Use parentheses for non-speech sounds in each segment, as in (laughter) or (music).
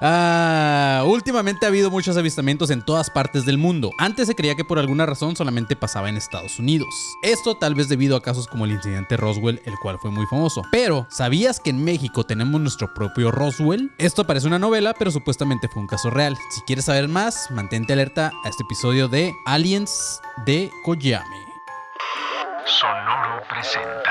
Ah, últimamente ha habido muchos avistamientos en todas partes del mundo. Antes se creía que por alguna razón solamente pasaba en Estados Unidos. Esto tal vez debido a casos como el incidente Roswell, el cual fue muy famoso. Pero, ¿sabías que en México tenemos nuestro propio Roswell? Esto parece una novela, pero supuestamente fue un caso real. Si quieres saber más, mantente alerta a este episodio de Aliens de Koyame. Sonoro presenta.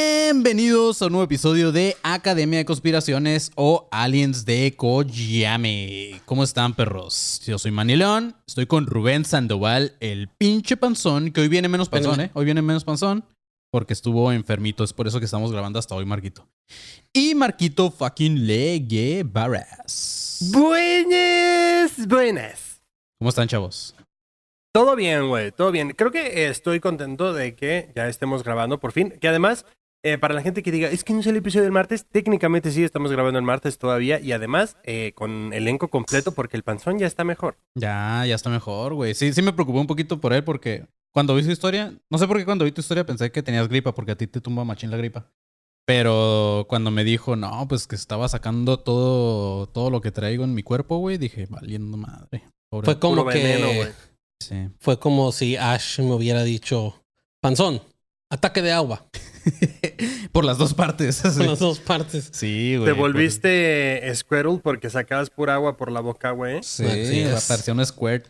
Bienvenidos a un nuevo episodio de Academia de Conspiraciones o Aliens de Koyame. ¿Cómo están, perros? Yo soy Manny León, estoy con Rubén Sandoval, el pinche panzón, que hoy viene menos panzón, ¿eh? Hoy viene menos panzón porque estuvo enfermito, es por eso que estamos grabando hasta hoy, Marquito. Y Marquito fucking Legue Barras. Buenas, buenas. ¿Cómo están, chavos? Todo bien, güey, todo bien. Creo que estoy contento de que ya estemos grabando por fin. Que además, eh, para la gente que diga, es que no es el episodio del martes, técnicamente sí estamos grabando el martes todavía y además eh, con elenco completo porque el panzón ya está mejor. Ya, ya está mejor, güey. Sí, sí me preocupé un poquito por él porque cuando vi su historia, no sé por qué cuando vi tu historia pensé que tenías gripa porque a ti te tumba machín la gripa. Pero cuando me dijo, no, pues que estaba sacando todo, todo lo que traigo en mi cuerpo, güey, dije, valiendo madre. Pobre- Fue como Puro que veneno. Sí. fue como si Ash me hubiera dicho, panzón, ataque de agua, (laughs) por las dos partes. (laughs) sí. con las dos partes. Sí, güey. Te volviste Squirtle porque sacabas pura agua por la boca, güey. Sí, Así la es. versión Squirt,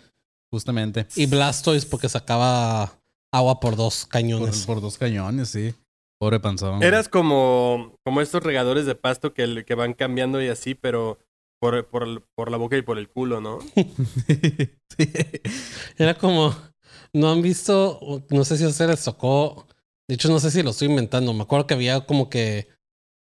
justamente. Y Blastoise porque sacaba agua por dos por, cañones. por dos cañones, sí. Pobre panzón. Eras como, como estos regadores de pasto que, que van cambiando y así, pero por, por, por la boca y por el culo, ¿no? (laughs) Sí. Era como, no han visto, no sé si a ustedes les tocó, de hecho no sé si lo estoy inventando, me acuerdo que había como que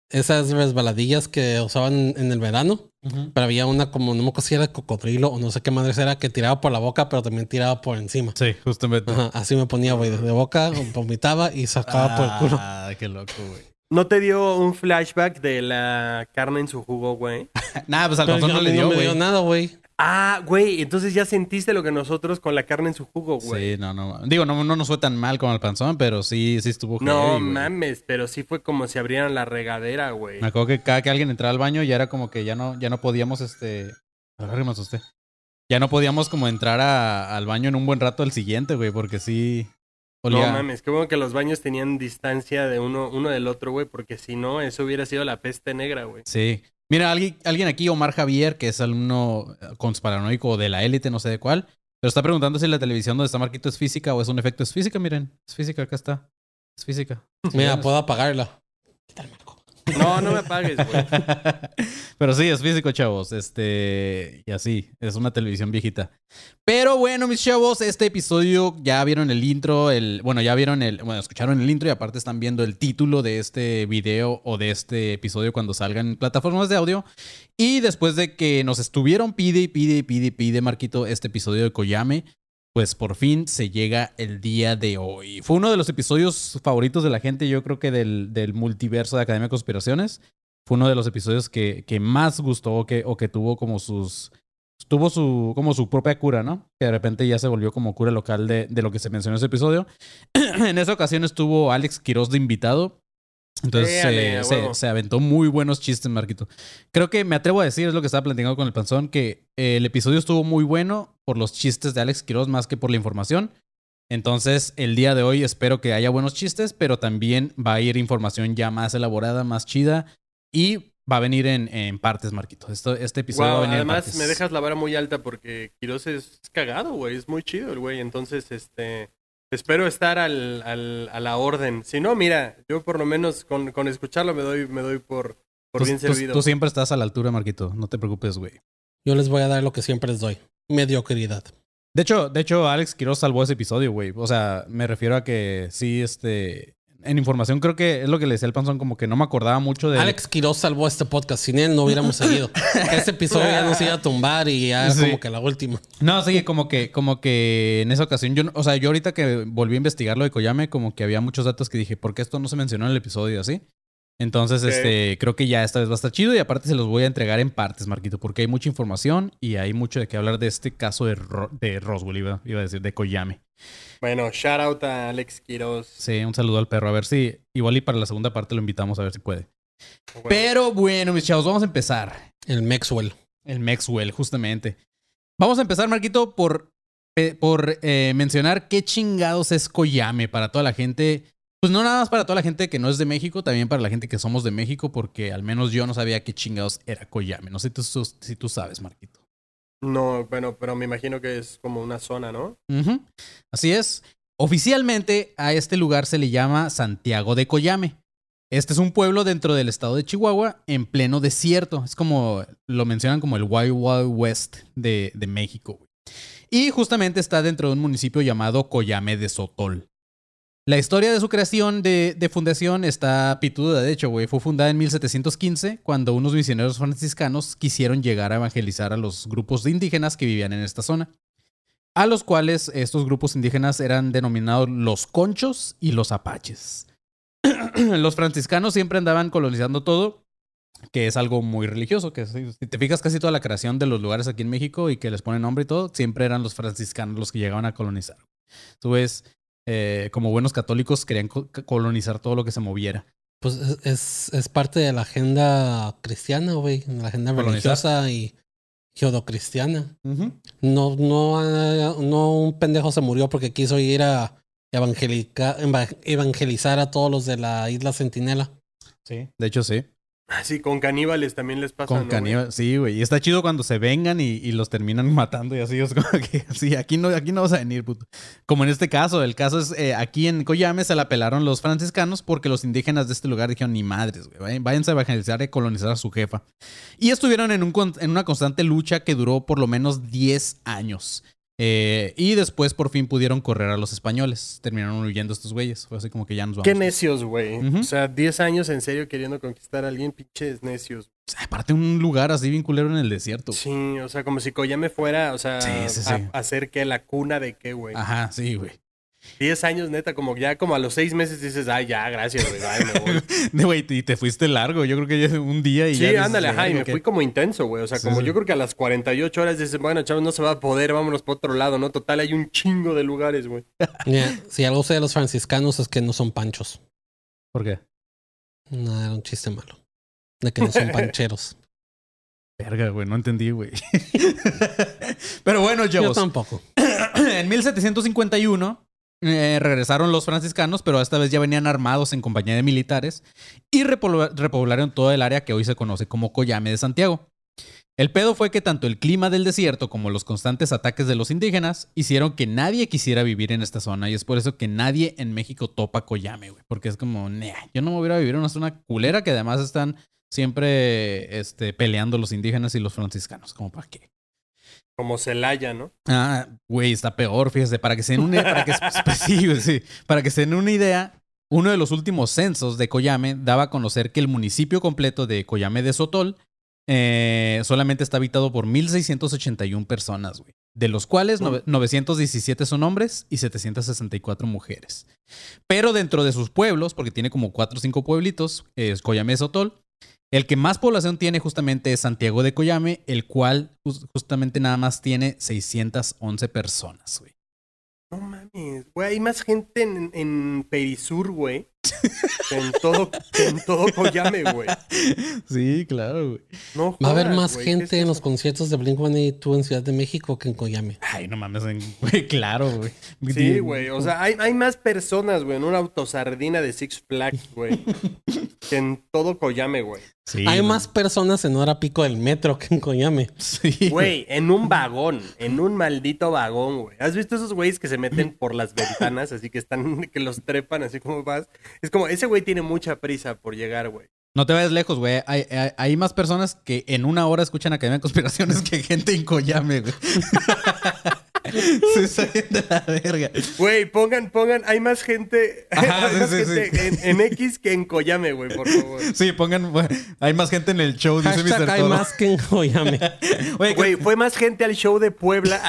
esas resbaladillas que usaban en el verano, pero había una como, no me acuerdo si era cocodrilo o no sé qué madre era, que tiraba por la boca, pero también tiraba por encima. Sí, justamente. Ajá, así me ponía, güey, de boca, vomitaba y sacaba por el culo. Ah, qué loco, güey. ¿No te dio un flashback de la carne en su jugo, güey? (laughs) Nah, pues al a no le dio, me dio nada, güey. Ah, güey, entonces ya sentiste lo que nosotros con la carne en su jugo, güey. Sí, no, no. Digo, no, no nos fue tan mal como el panzón, pero sí, sí estuvo No heavy, güey. mames, pero sí fue como si abrieran la regadera, güey. Me acuerdo que cada que alguien entraba al baño ya era como que ya no, ya no podíamos, este... A ver, me asusté. Ya no podíamos como entrar a- al baño en un buen rato el siguiente, güey, porque sí... No mames, qué bueno que los baños tenían distancia de uno, uno del otro, güey, porque si no, eso hubiera sido la peste negra, güey. Sí. Mira, alguien, alguien aquí, Omar Javier, que es alumno eh, conspiranoico de la élite, no sé de cuál, pero está preguntando si la televisión donde está Marquito es física o es un efecto. Es física, miren. Es física, acá está. Es física. Mira, puedo apagarla. (laughs) No, no me pagues, güey. (laughs) Pero sí, es físico, chavos. Este. Y así, es una televisión viejita. Pero bueno, mis chavos, este episodio ya vieron el intro, el. Bueno, ya vieron el. Bueno, escucharon el intro y aparte están viendo el título de este video o de este episodio cuando salgan en plataformas de audio. Y después de que nos estuvieron pide y pide y pide y pide, Marquito, este episodio de Koyame. Pues por fin se llega el día de hoy. Fue uno de los episodios favoritos de la gente, yo creo que del, del multiverso de Academia de Conspiraciones fue uno de los episodios que, que más gustó o que, o que tuvo como sus. Tuvo su, como su propia cura, ¿no? Que de repente ya se volvió como cura local de, de lo que se mencionó en ese episodio. (clears throat) en esa ocasión estuvo Alex Quiroz de invitado. Entonces eh, se, se aventó muy buenos chistes, Marquito. Creo que me atrevo a decir, es lo que estaba platicando con el panzón, que eh, el episodio estuvo muy bueno por los chistes de Alex Quiroz más que por la información. Entonces, el día de hoy espero que haya buenos chistes, pero también va a ir información ya más elaborada, más chida y va a venir en, en partes, Marquito. Esto, este episodio va Wow, a venir en además partes. me dejas la vara muy alta porque Quiroz es cagado, güey. Es muy chido el güey. Entonces, este. Espero estar al, al, a la orden. Si no, mira, yo por lo menos con, con escucharlo me doy, me doy por, por Tú, bien tú- servido. tú siempre estás a la altura, Marquito. No te preocupes, güey. Yo les voy a dar lo que siempre les doy. Mediocridad. De hecho, de hecho, Alex Quiroz salvó ese episodio, güey. O sea, me refiero a que sí, este. En información creo que es lo que le decía el panzón, como que no me acordaba mucho de. Alex Quiroz salvó este podcast. Sin él no hubiéramos (laughs) seguido. Este episodio ya nos iba a tumbar y ya Sí. como que la última. No, sí, como que, como que en esa ocasión, yo, o sea, yo ahorita que volví a investigar lo de Koyame, como que había muchos datos que dije, ¿por qué esto no se mencionó en el episodio así? Entonces, este, creo que ya esta vez va a estar chido y aparte se los voy a entregar en partes, Marquito, porque hay mucha información y hay mucho de qué hablar de este caso de, Ro- de Roswell, iba, iba a decir, de Koyame. Bueno, shout out a Alex Quiroz. Sí, un saludo al perro. A ver si, igual y para la segunda parte lo invitamos a ver si puede. Bueno, Pero bueno, mis chavos, vamos a empezar. El Maxwell. El Maxwell, justamente. Vamos a empezar, Marquito, por, eh, por eh, mencionar qué chingados es Koyame para toda la gente. Pues no nada más para toda la gente que no es de México, también para la gente que somos de México, porque al menos yo no sabía qué chingados era Koyame. No sé tú- si tú sabes, Marquito. No, bueno, pero me imagino que es como una zona, ¿no? Así es. Oficialmente a este lugar se le llama Santiago de Coyame. Este es un pueblo dentro del estado de Chihuahua en pleno desierto. Es como lo mencionan como el Wild Wild West de, de México. Y justamente está dentro de un municipio llamado Coyame de Sotol. La historia de su creación de, fundación está pituda, de hecho, güey. Fue fundada en 1715 cuando unos misioneros franciscanos quisieron llegar a evangelizar a los grupos de indígenas que vivían en esta zona a los cuales estos grupos indígenas eran denominados los conchos y los apaches. (clears throat) los franciscanos siempre andaban colonizando todo, que es algo muy religioso, que si te fijas casi toda la creación de los lugares aquí en México y que les ponen nombre y todo, siempre eran los franciscanos los que llegaban a colonizar. Tú ves, eh, como buenos católicos querían co- colonizar todo lo que se moviera. Pues es, es, es parte de la agenda cristiana, güey. La agenda Colonizar. religiosa y judocristiana. No, no, no un pendejo se murió porque quiso ir a evangelizar a todos los de la isla Centinela. Sí. De hecho, sí. Sí, con caníbales también les pasa. Con ¿no, güey? caníbal, sí, güey. Y está chido cuando se vengan y, y los terminan (laughs) matando y así. Es como que, sí, aquí no, aquí no vas a venir, puto. Como en este caso, el caso es, eh, aquí en Coyame se la pelaron los franciscanos porque los indígenas de este lugar dijeron, ni madres, güey. vayan- Váyanse a evangelizar y colonizar a su jefa. Y estuvieron en, un, en una constante lucha que duró por lo menos 10 años. Eh, y después por fin pudieron correr a los españoles. Terminaron huyendo estos güeyes. Fue así como que ya nos vamos. Qué necios, güey. O sea, 10 años en serio queriendo conquistar a alguien, pinches necios. Aparte un lugar así bien culero en el desierto. Sí, o sea, como si Koyame fuera, o sea, Sí, sí, sí. a- hacer que la cuna de qué, güey. Ajá, sí, güey. 10 años, neta, como ya como a los 6 meses dices, ay, ya, gracias, güey, ay, me voy. (laughs) De, Güey, y te fuiste largo. Yo creo que ya un día y ya. Sí, ándale, ajá, y "Verga, me ¿qué?". fui como intenso, güey. O sea, Sí, como sí. yo creo que a las 48 horas dices, bueno, chavos, no se va a poder, vámonos por otro lado, ¿no? Total, hay un chingo de lugares, güey. (laughs) Mira, si algo sé de los franciscanos es que no son panchos. ¿Por qué? No, era un chiste malo. De que no son (laughs) pancheros. Verga, güey, no entendí, güey. Pero bueno, Yo chavos. tampoco. (clears throat) en 1751 eh, regresaron los franciscanos, pero esta vez ya venían armados en compañía de militares y repobla- repoblaron todo el área que hoy se conoce como Coyame de Santiago. El pedo fue que tanto el clima del desierto como los constantes ataques de los indígenas hicieron que nadie quisiera vivir en esta zona y es por eso que nadie en México topa Coyame, güey, porque es como, "Nah, yo no me voy a vivir en una zona culera que además están siempre este, peleando los indígenas y los franciscanos, como para qué. Como Celaya, ¿no? Ah, güey, está peor, fíjese, para que se den una para que, pues, (laughs) sí, para que se den una idea, uno de los últimos censos de Coyame daba a conocer que el municipio completo de Coyame de Sotol eh, solamente está habitado por 1.681 personas, güey. De los cuales nove- 917 son hombres y 764 mujeres. Pero dentro de sus pueblos, porque tiene como 4 o 5 pueblitos, es Coyame de Sotol, el que más población tiene justamente es Santiago de Coyame, el cual jus- justamente nada más tiene 611 personas, güey. No mames, güey, hay más gente en, en Perisur, güey. (laughs) en todo, en todo Coyame, güey. Sí, claro, güey. No Va a haber más güey, ¿qué gente es en los conciertos de Blink-182 en Ciudad de México que en Coyame. Ay, no mames, en- (laughs) güey, claro, güey. Sí, güey. O sea, hay, hay más personas, güey, en una autosardina de Six Flags, güey. (laughs) que en todo Coyame, güey. Sí, Hay güey. más personas en hora pico del metro que en Coyame. Sí, Güey, en un vagón, en un maldito vagón, güey. ¿Has visto esos güeyes que se meten por las ventanas, así que están, que los trepan, así como vas? Es como, ese güey tiene mucha prisa por llegar, güey. No te vayas lejos, güey. Hay, hay- hay más personas que en una hora escuchan Academia de Conspiraciones que gente en Coyame, güey. (laughs) (laughs) Se está de la verga. Güey, pongan, pongan, hay más gente, Ajá, (laughs) hay sí, más sí, gente sí. En, en X que en Coyame, güey, por favor. Sí, pongan, güey, hay más gente en el show, dice Hashtag Mr. hay Toro. más que en Coyame. Güey, fue más gente al show de Puebla.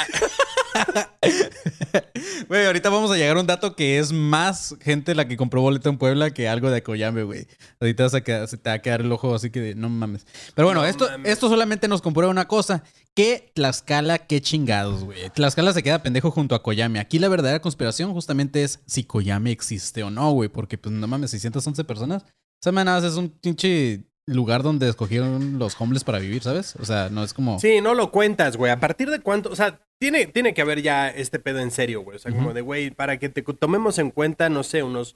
Güey, ahorita vamos a llegar a un dato que es más gente la que compró boleto en Puebla que algo de Coyame, güey. Ahorita vas a quedar- se te va a quedar el ojo así que de, no mames. Pero bueno, No esto, mames. esto solamente nos comprueba una cosa. Que Tlaxcala, qué chingados, güey. Tlaxcala se queda pendejo junto a Coyame. Aquí la verdadera conspiración justamente es si Coyame existe o no, güey. Porque, pues, no mames, 611 personas. Esa manada es un pinche lugar donde escogieron los homeless para vivir, ¿sabes? O sea, no es como... Sí, no lo cuentas, güey. ¿A partir de cuánto? O sea, tiene, tiene que haber ya este pedo en serio, güey. O sea, como de, güey, para que te tomemos en cuenta, no sé, unos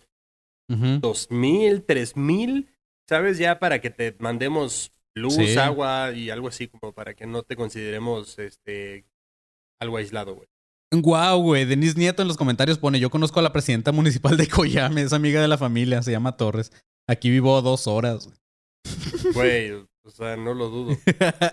dos mil, tres mil, ¿sabes? Ya para que te mandemos luz, Sí. agua y algo así, como para que no te consideremos este algo aislado, güey. Guau, güey. Denise Nieto en los comentarios pone: Yo conozco a la presidenta municipal de Coyame, es amiga de la familia, se llama Torres. Aquí vivo dos horas. Güey, (laughs) o sea, no lo dudo.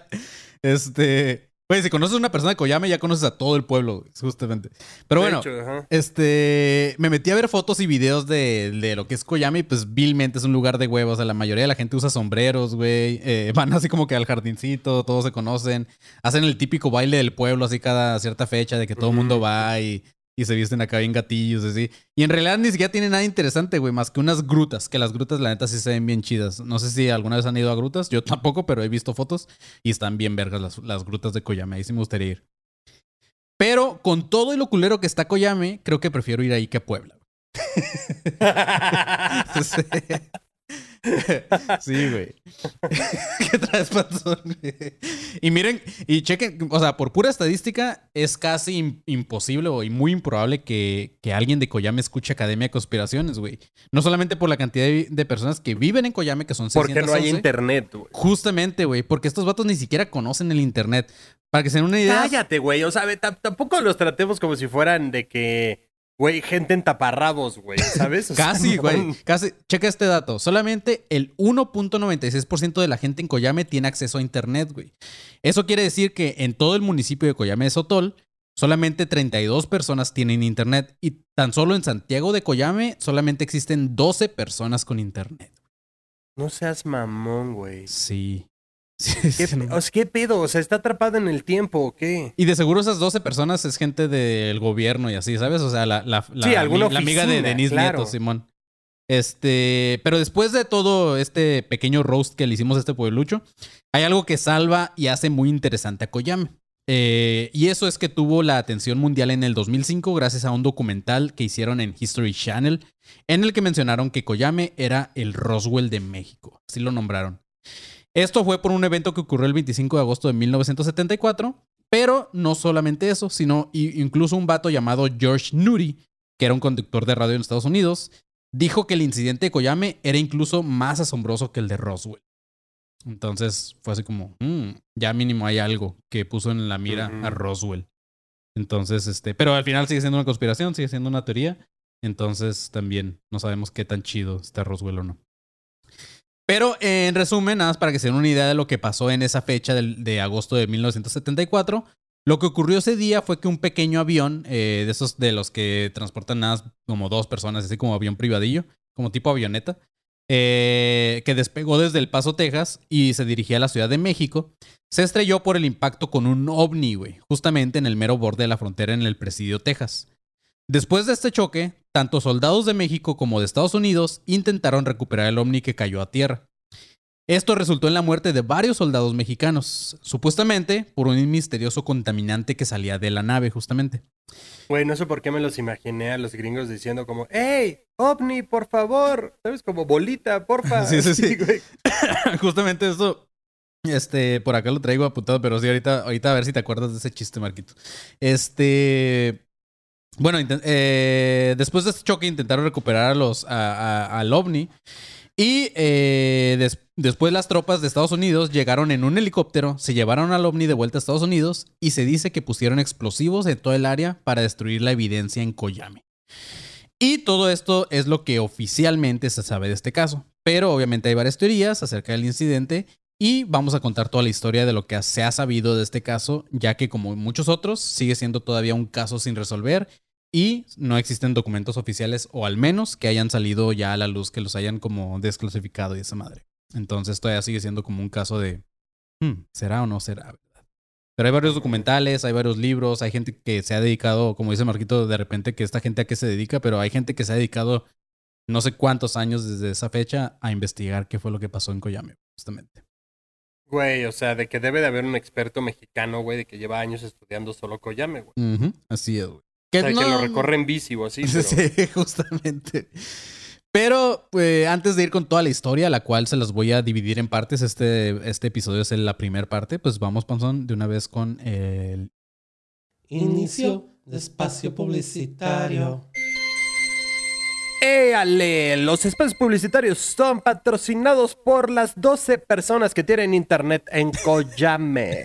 (laughs) este. Güey, si conoces a una persona de Coyame, ya conoces a todo el pueblo, güey, justamente. Pero bueno, hecho, este. Me metí a ver fotos y videos de, de lo que es Coyame y pues vilmente es un lugar de huevos. O sea, la mayoría de la gente usa sombreros, güey. eh, (laughs) van así como que al jardincito, todos se conocen. Hacen el típico baile del pueblo así cada cierta fecha de que todo el mundo va y, y se visten acá bien gatillos, así. Y en realidad ni siquiera tiene nada interesante, güey, más que unas grutas, que las grutas la neta sí se ven bien chidas. No sé si alguna vez han ido a grutas, yo tampoco, pero he visto fotos y están bien vergas las, las grutas de Coyame, ahí sí me gustaría ir. Pero con todo y lo culero que está Coyame, creo que prefiero ir ahí que a Puebla. Sí. (laughs) (laughs) (laughs) Sí, güey. (laughs) ¿Qué traes, panzón? (laughs) Y miren, y chequen, o sea, por pura estadística, es casi im- imposible o y muy improbable que, que alguien de Coyame escuche Academia de Conspiraciones, güey. No solamente por la cantidad de, de personas que viven en Coyame, que son Porque no hay 611, internet, güey. Justamente, güey, porque estos vatos ni siquiera conocen el internet. Para que se den una idea. Cállate, güey. O sea, tampoco los tratemos como si fueran de que, güey, gente en taparrabos, güey, ¿sabes? O sea, Casi, no. güey. Casi. Checa este dato. Solamente el 1.96% de la gente en Coyame tiene acceso a internet, güey. Eso quiere decir que en todo el municipio de Coyame de Sotol, solamente 32 personas tienen internet. Y tan solo en Santiago de Coyame, solamente existen 12 personas con internet. No seas mamón, güey. Sí. Sí, ¿Qué, sí, pe- no. o sea, ¿Qué pedo? O sea, ¿está atrapada en el tiempo o qué? Y de seguro esas 12 personas es gente del gobierno y así, ¿sabes? O sea, la, la, la, Sí, alguna la amiga de Denise claro. Nieto, Simón. Este, pero después de todo este pequeño roast que le hicimos a este pueblucho, hay algo que salva y hace muy interesante a Koyame. Eh, y eso es que tuvo la atención mundial en el 2005 gracias a un documental que hicieron en History Channel, en el que mencionaron que Koyame era el Roswell de México. Así lo nombraron. Esto fue por un evento que ocurrió el 25 de agosto de 1974, pero no solamente eso, sino incluso un vato llamado George Nuri, que era un conductor de radio en Estados Unidos, dijo que el incidente de Koyame era incluso más asombroso que el de Roswell. Entonces fue así como, "Mm, ya mínimo hay algo que puso en la mira a Roswell. Entonces, este, pero al final sigue siendo una conspiración, sigue siendo una teoría. Entonces también no sabemos qué tan chido está Roswell o no. Pero en resumen, nada más para que se den una idea de lo que pasó en esa fecha del- de agosto de 1974. Lo que ocurrió ese día fue que un pequeño avión, eh, de esos de los que transportan nada más como dos personas, así como avión privadillo, como tipo avioneta, eh, que despegó desde El Paso, Texas, y se dirigía a la Ciudad de México, se estrelló por el impacto con un ovni, güey, justamente en el mero borde de la frontera en el Presidio, Texas. Después de este choque, tanto soldados de México como de Estados Unidos intentaron recuperar el ovni que cayó a tierra. Esto resultó en la muerte de varios soldados mexicanos, supuestamente por un misterioso contaminante que salía de la nave, justamente. Güey, no sé por qué me los imaginé a los gringos diciendo como, ¡Ey, ovni, por favor! ¿Sabes? Como bolita, porfa. (laughs) Sí, sí, sí. (laughs) (coughs) Justamente eso, este, por acá lo traigo apuntado, pero sí, ahorita, ahorita a ver si te acuerdas de ese chiste, Marquito. Este, bueno, eh, después de este choque intentaron recuperar a los, al ovni y eh, des- después las tropas de Estados Unidos llegaron en un helicóptero, se llevaron al ovni de vuelta a Estados Unidos y se dice que pusieron explosivos en todo el área para destruir la evidencia en Koyame. Y todo esto es lo que oficialmente se sabe de este caso. Pero obviamente hay varias teorías acerca del incidente y vamos a contar toda la historia de lo que se ha sabido de este caso, ya que como muchos otros sigue siendo todavía un caso sin resolver y no existen documentos oficiales o al menos que hayan salido ya a la luz, que los hayan como desclasificado y esa madre. Entonces todavía sigue siendo como un caso de, hmm, ¿será o no será? Pero hay varios documentales, hay varios libros, hay gente que se ha dedicado, como dice Marquito, de repente que esta gente a qué se dedica, pero hay gente que se ha dedicado no sé cuántos años desde esa fecha a investigar qué fue lo que pasó en Koyame, justamente. Güey, o sea, de que debe de haber un experto mexicano, güey, de que lleva años estudiando solo Koyame, güey. Así es, güey. O sea, que lo recorre en bici o así. (laughs) Sí, pero- sí, justamente. Pero pues, antes de ir con toda la historia, la cual se las voy a dividir en partes, este, este episodio es la primera parte, pues vamos, Panzón, de una vez con el... Inicio de espacio publicitario. ¡Éale! Los espacios publicitarios son patrocinados por las 12 personas que tienen internet en Koyame.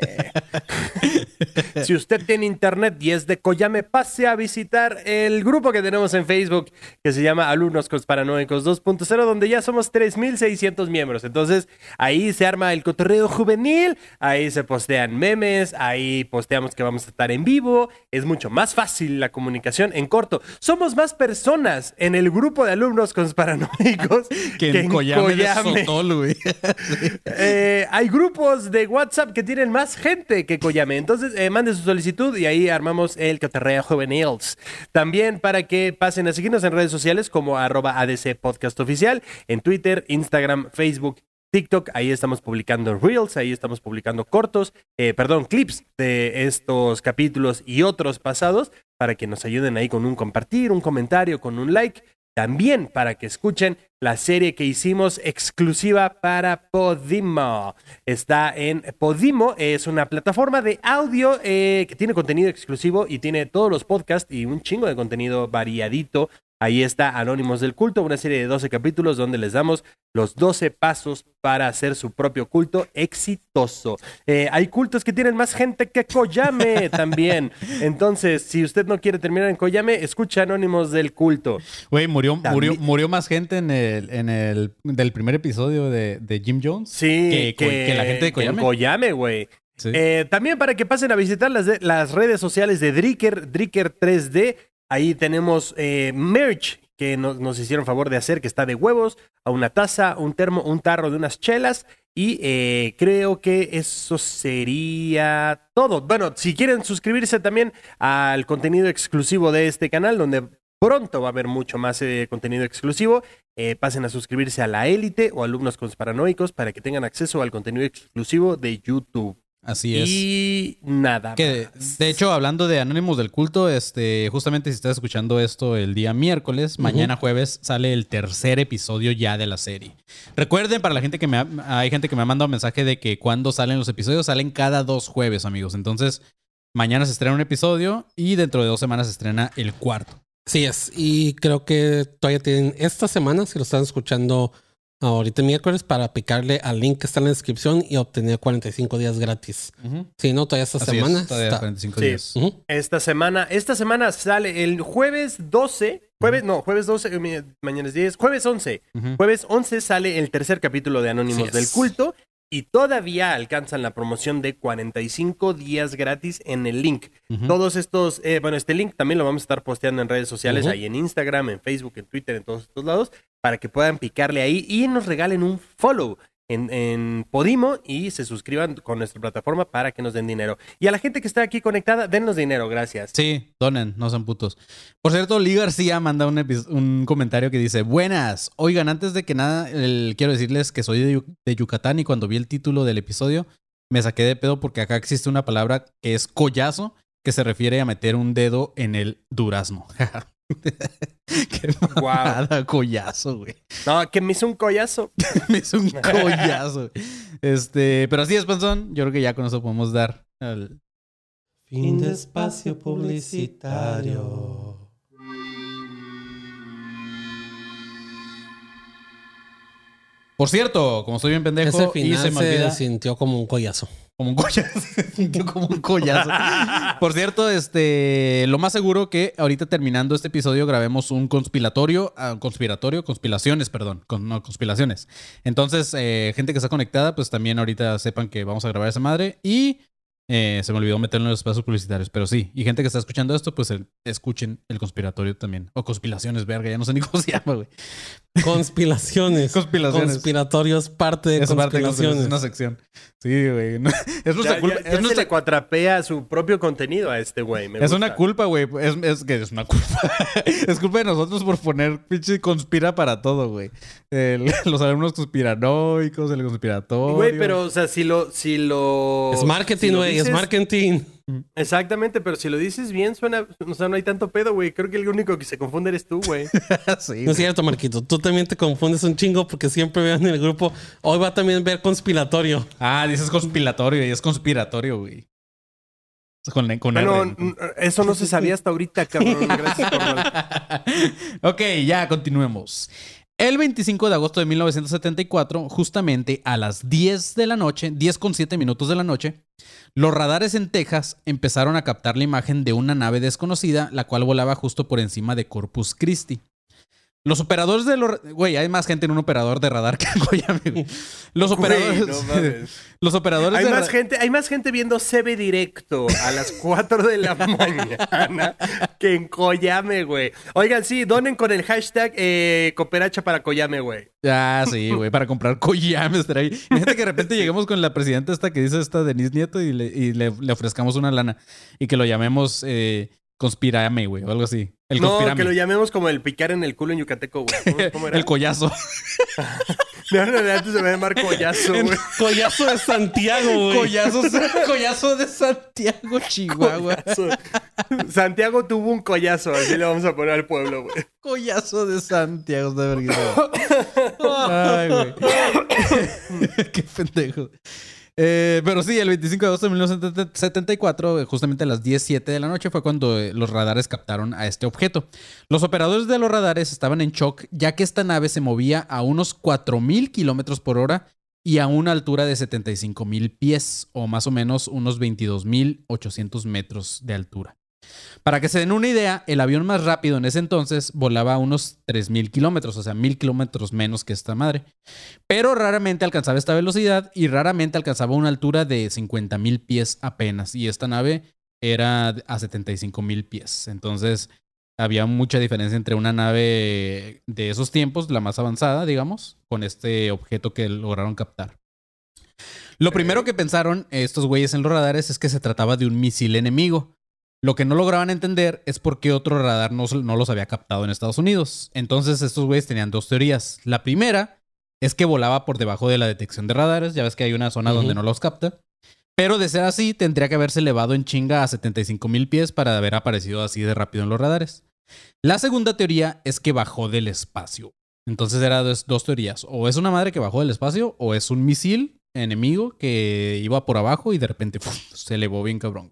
(laughs) si usted tiene internet y es de Koyame, pase a visitar el grupo que tenemos en Facebook que se llama Alumnos Paranoicos 2.0, donde ya somos 3.600 miembros. Entonces, ahí se arma el cotorreo juvenil, ahí se postean memes, ahí posteamos que vamos a estar en vivo. Es mucho más fácil la comunicación en corto. Somos más personas en el grupo de alumnos paranoicos (laughs) Que en Koyame de Sotol, güey. (laughs) eh, hay grupos de WhatsApp que tienen más gente que Koyame. Entonces, eh, mande su solicitud y ahí armamos el Cotorreo Juvenils. También para que pasen a seguirnos en redes sociales como arroba ADC Podcast Oficial, en Twitter, Instagram, Facebook. TikTok, ahí estamos publicando Reels, ahí estamos publicando cortos, eh, perdón, clips de estos capítulos y otros pasados para que nos ayuden ahí con un compartir, un comentario, con un like. También para que escuchen la serie que hicimos exclusiva para Podimo. Está en Podimo, es una plataforma de audio eh, que tiene contenido exclusivo y tiene todos los podcasts y un chingo de contenido variadito. Ahí está Anónimos del Culto, una serie de 12 capítulos donde les damos los 12 pasos para hacer su propio culto exitoso. Eh, hay cultos que tienen más gente que Koyame (laughs) también. Entonces, si usted no quiere terminar en Koyame, escucha Anónimos del Culto. Güey, murió, murió, murió más gente en el, en el del primer episodio de, de Jim Jones. Sí, que, que la gente de Koyame. Koyame, güey. Sí. Eh, también para que pasen a visitar las, de- las redes sociales de Dricker, Dricker 3D. Ahí tenemos eh, merch que nos, hicieron favor de hacer, que está de huevos, a una taza, un termo, un tarro de unas chelas. Y eh, creo que eso sería todo. Bueno, si quieren suscribirse también al contenido exclusivo de este canal, donde pronto va a haber mucho más eh, contenido exclusivo, eh, pasen a suscribirse a la élite o alumnos paranoicos para que tengan acceso al contenido exclusivo de YouTube. Así es. Y nada. Que, más. de hecho, hablando de Anónimos del Culto, este, justamente si estás escuchando esto el día miércoles, mañana jueves sale el tercer episodio ya de la serie. Recuerden, para la gente que me ha, hay gente que me ha mandado mensaje de que cuando salen los episodios, salen cada dos jueves, amigos. Entonces, mañana se estrena un episodio y dentro de dos semanas se estrena el cuarto. Sí es, y creo que todavía tienen esta semana, si lo están escuchando ahorita miércoles, para picarle al link que está en la descripción y obtener 45 días gratis. Si no, todavía esta Así semana es, todavía está- 45 Sí. días. Esta semana, esta semana sale el jueves 12. Jueves, no, jueves 12, eh, mañana es 10. Jueves 11. Ujú. Jueves 11 sale el tercer capítulo de Anónimos del. Culto y todavía alcanzan la promoción de 45 días gratis en el link. Todos estos, eh, bueno, este link también lo vamos a estar posteando en redes sociales, ahí en Instagram, en Facebook, en Twitter, en todos estos lados, para que puedan picarle ahí y nos regalen un follow. En, en Podimo y se suscriban con nuestra plataforma para que nos den dinero. Y a la gente que está aquí conectada, dennos dinero, gracias. Sí, donen, no sean putos. Por cierto, Lee García manda un, un comentario que dice: Buenas. Oigan, antes de que nada, el- quiero decirles que soy de, de Yucatán y cuando vi el título del episodio me saqué de pedo porque acá existe una palabra que es collazo, que se refiere a meter un dedo en el durazno. (laughs) (laughs) Qué mamada, collazo, güey. No, que me hizo un collazo. (laughs) Me hizo un (laughs) collazo. Este, pero así es, Panzón. Yo creo que ya con eso podemos dar al- Fin de espacio publicitario. Por cierto, como estoy bien pendejo Ese y final se se, me olvida. sintió como un collazo. Como un collazo. (laughs) Sintió como un collazo. (laughs) Por cierto, este, lo más seguro que ahorita terminando este episodio grabemos un conspiratorio, ah, conspiratorio, conspiraciones, perdón, con, no, conspiraciones. Entonces, eh, gente que está conectada, pues también ahorita sepan que vamos a grabar esa madre y eh, se me olvidó meterlo en los espacios publicitarios, pero sí. Y gente que está escuchando esto, pues el- escuchen el conspiratorio también. O conspiraciones, verga, ya no sé ni (laughs) cómo se llama, güey. Conspiraciones. Conspiraciones. Conspiratorios, parte de Es parte de conspiraciones. es una sección. Sí, güey. No, (laughs) es nuestra Ya, culpa. ya- ya es se nuestra le cuatrapea su propio contenido a este güey. me Es gusta. una culpa, güey. Es, es que es una culpa. (laughs) es culpa de nosotros por poner pinche conspira para todo, güey. El- (laughs) los alumnos conspiranoicos, el conspiratorio. Güey, pero, o sea, si lo. Si lo Es si marketing, lo güey, es marketing. Exactamente, pero si lo dices bien, suena. O sea, no hay tanto pedo, güey. Creo que el único que se confunde eres tú, güey. (laughs) sí, No es cierto, Marquito. Tú también te confundes un chingo porque siempre veo en el grupo. Hoy va también a ver conspiratorio. Ah, dices conspiratorio y es conspiratorio, güey. Con, con Bueno, R. eso no se sabía hasta ahorita, cabrón. Gracias (laughs) por. ok, ya continuemos. El 25 de agosto de 1974, justamente a las 10 de la noche, 10 con 7 minutos de la noche, los radares en Texas empezaron a captar la imagen de una nave desconocida, la cual volaba justo por encima de Corpus Christi. Los operadores de los... Güey, hay más gente en un operador de radar que en Miami, güey. Los operadores... Güey, no mames. los operadores Hay de más, gente, hay más gente viendo CB directo a las 4 de la (laughs) mañana que en Coyame, güey. Oigan, sí, donen con el hashtag eh, cooperacha para Coyame, güey. Ah, sí, güey, para comprar collames. estar ahí. Imagínate que de repente (laughs) lleguemos con la presidenta esta que dice esta Denise Nieto y le, y le, le ofrezcamos una lana y que lo llamemos eh, Conspirame, güey, o algo así. El no, Conspirame. que lo llamemos como el picar en el culo en Yucateco, güey. ¿Cómo, (laughs) cómo era? El collazo. (laughs) No, no, no, antes se va a llamar collazo, (laughs) güey. Collazo de Santiago, güey. collazo, collazo de Santiago, Chihuahua. Collazo. Santiago tuvo un collazo, así le vamos a poner al pueblo, güey. Collazo de Santiago, de vergüenza. Ay, güey. Qué pendejo. Eh, pero sí, el 25 de agosto de 1974, eh, justamente a las 10.07 de la noche, fue cuando eh, los radares captaron a este objeto. Los operadores de los radares estaban en shock, ya que esta nave se movía a unos 4.000 kilómetros por hora y a una altura de 75.000 pies, o más o menos unos 22.800 metros de altura. Para que se den una idea, el avión más rápido en ese entonces volaba a unos 3.000 kilómetros, o sea, 1.000 kilómetros menos que esta madre. Pero raramente alcanzaba esta velocidad y raramente alcanzaba una altura de 50.000 pies apenas. Y esta nave era a 75.000 pies. Entonces, había mucha diferencia entre una nave de esos tiempos, la más avanzada, digamos, con este objeto que lograron captar. Lo primero que pensaron estos güeyes en los radares es que se trataba de un misil enemigo. Lo que no lograban entender es por qué otro radar no, los había captado en Estados Unidos. Entonces estos güeyes tenían dos teorías. La primera es que volaba por debajo de la detección de radares. Ya ves que hay una zona donde no los capta. Pero de ser así, tendría que haberse elevado en chinga a 75 mil pies para haber aparecido así de rápido en los radares. La segunda teoría es que bajó del espacio. Entonces eran dos, dos teorías. O es una madre que bajó del espacio o es un misil enemigo que iba por abajo y de repente (laughs) se elevó bien cabrón.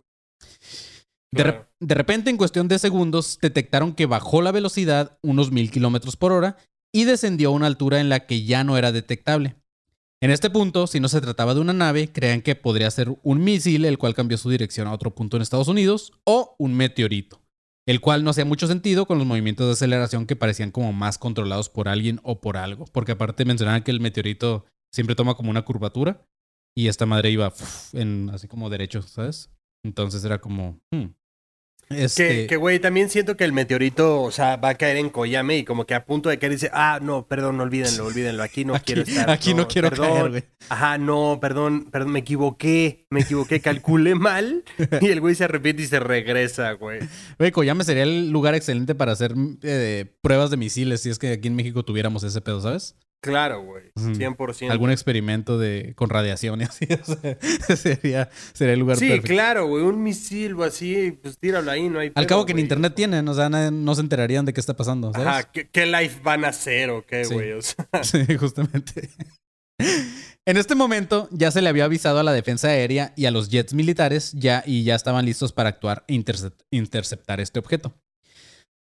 De, re- Claro. de repente, en cuestión de segundos, detectaron que bajó la velocidad unos mil kilómetros por hora y descendió a una altura en la que ya no era detectable. En este punto, si no se trataba de una nave, creían que podría ser un misil el cual cambió su dirección a otro punto en Estados Unidos o un meteorito, el cual no hacía mucho sentido con los movimientos de aceleración que parecían como más controlados por alguien o por algo, porque aparte mencionaban que el meteorito siempre toma como una curvatura y esta madre iba en así como derecho, ¿sabes? Entonces era como hmm, este Que, que, güey, también siento que el meteorito, o sea, va a caer en Coyame y como que a punto de caer dice, ah, no, perdón, olvídenlo, olvídenlo, aquí no (laughs) aquí, quiero estar. aquí no, quiero perdón, caer, güey. Ajá, no, perdón, perdón, me equivoqué, me equivoqué, calculé mal. Y el güey se arrepiente y se regresa, güey. Güey, Koyame sería el lugar excelente para hacer eh, pruebas de misiles si es que aquí en México tuviéramos ese pedo, ¿sabes? Claro, güey, Ujú. 100%. Algún experimento de con radiación y así. (laughs) o sea, sería, sería el lugar Sí, perfecto. claro, güey, un misil o así, pues tíralo ahí, no hay Al pedo, cabo que en internet tienen, o sea, nadie- no se enterarían de qué está pasando, ¿sabes? Ajá, ¿qué, qué live van a hacer o qué, Sí. güey? O sea, (laughs) Sí, justamente. En este momento ya se le había avisado a la defensa aérea y a los jets militares ya y ya estaban listos para actuar e intercep- interceptar este objeto.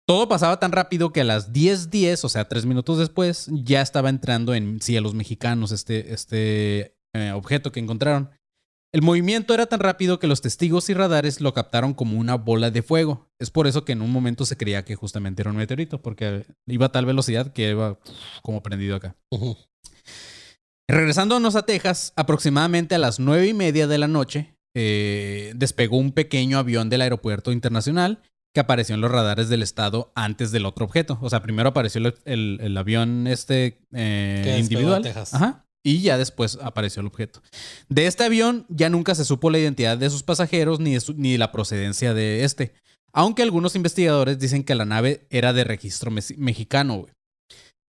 Todo pasaba tan rápido que a las 10:10, o sea, tres minutos después, ya estaba entrando en cielos mexicanos este, este eh, objeto que encontraron. El movimiento era tan rápido que los testigos y radares lo captaron como una bola de fuego. Es por eso que en un momento se creía que justamente era un meteorito, porque iba a tal velocidad que iba como prendido acá. Regresándonos a Texas, aproximadamente a las nueve y media de la noche, eh, despegó un pequeño avión del aeropuerto internacional que apareció en los radares del estado antes del otro objeto. O sea, primero apareció el, el- el avión este eh, individual. Texas. Ajá. Y ya después apareció el objeto. De este avión ya nunca se supo la identidad de sus pasajeros ni, de su- ni la procedencia de este. Aunque algunos investigadores dicen que la nave era de registro mexicano.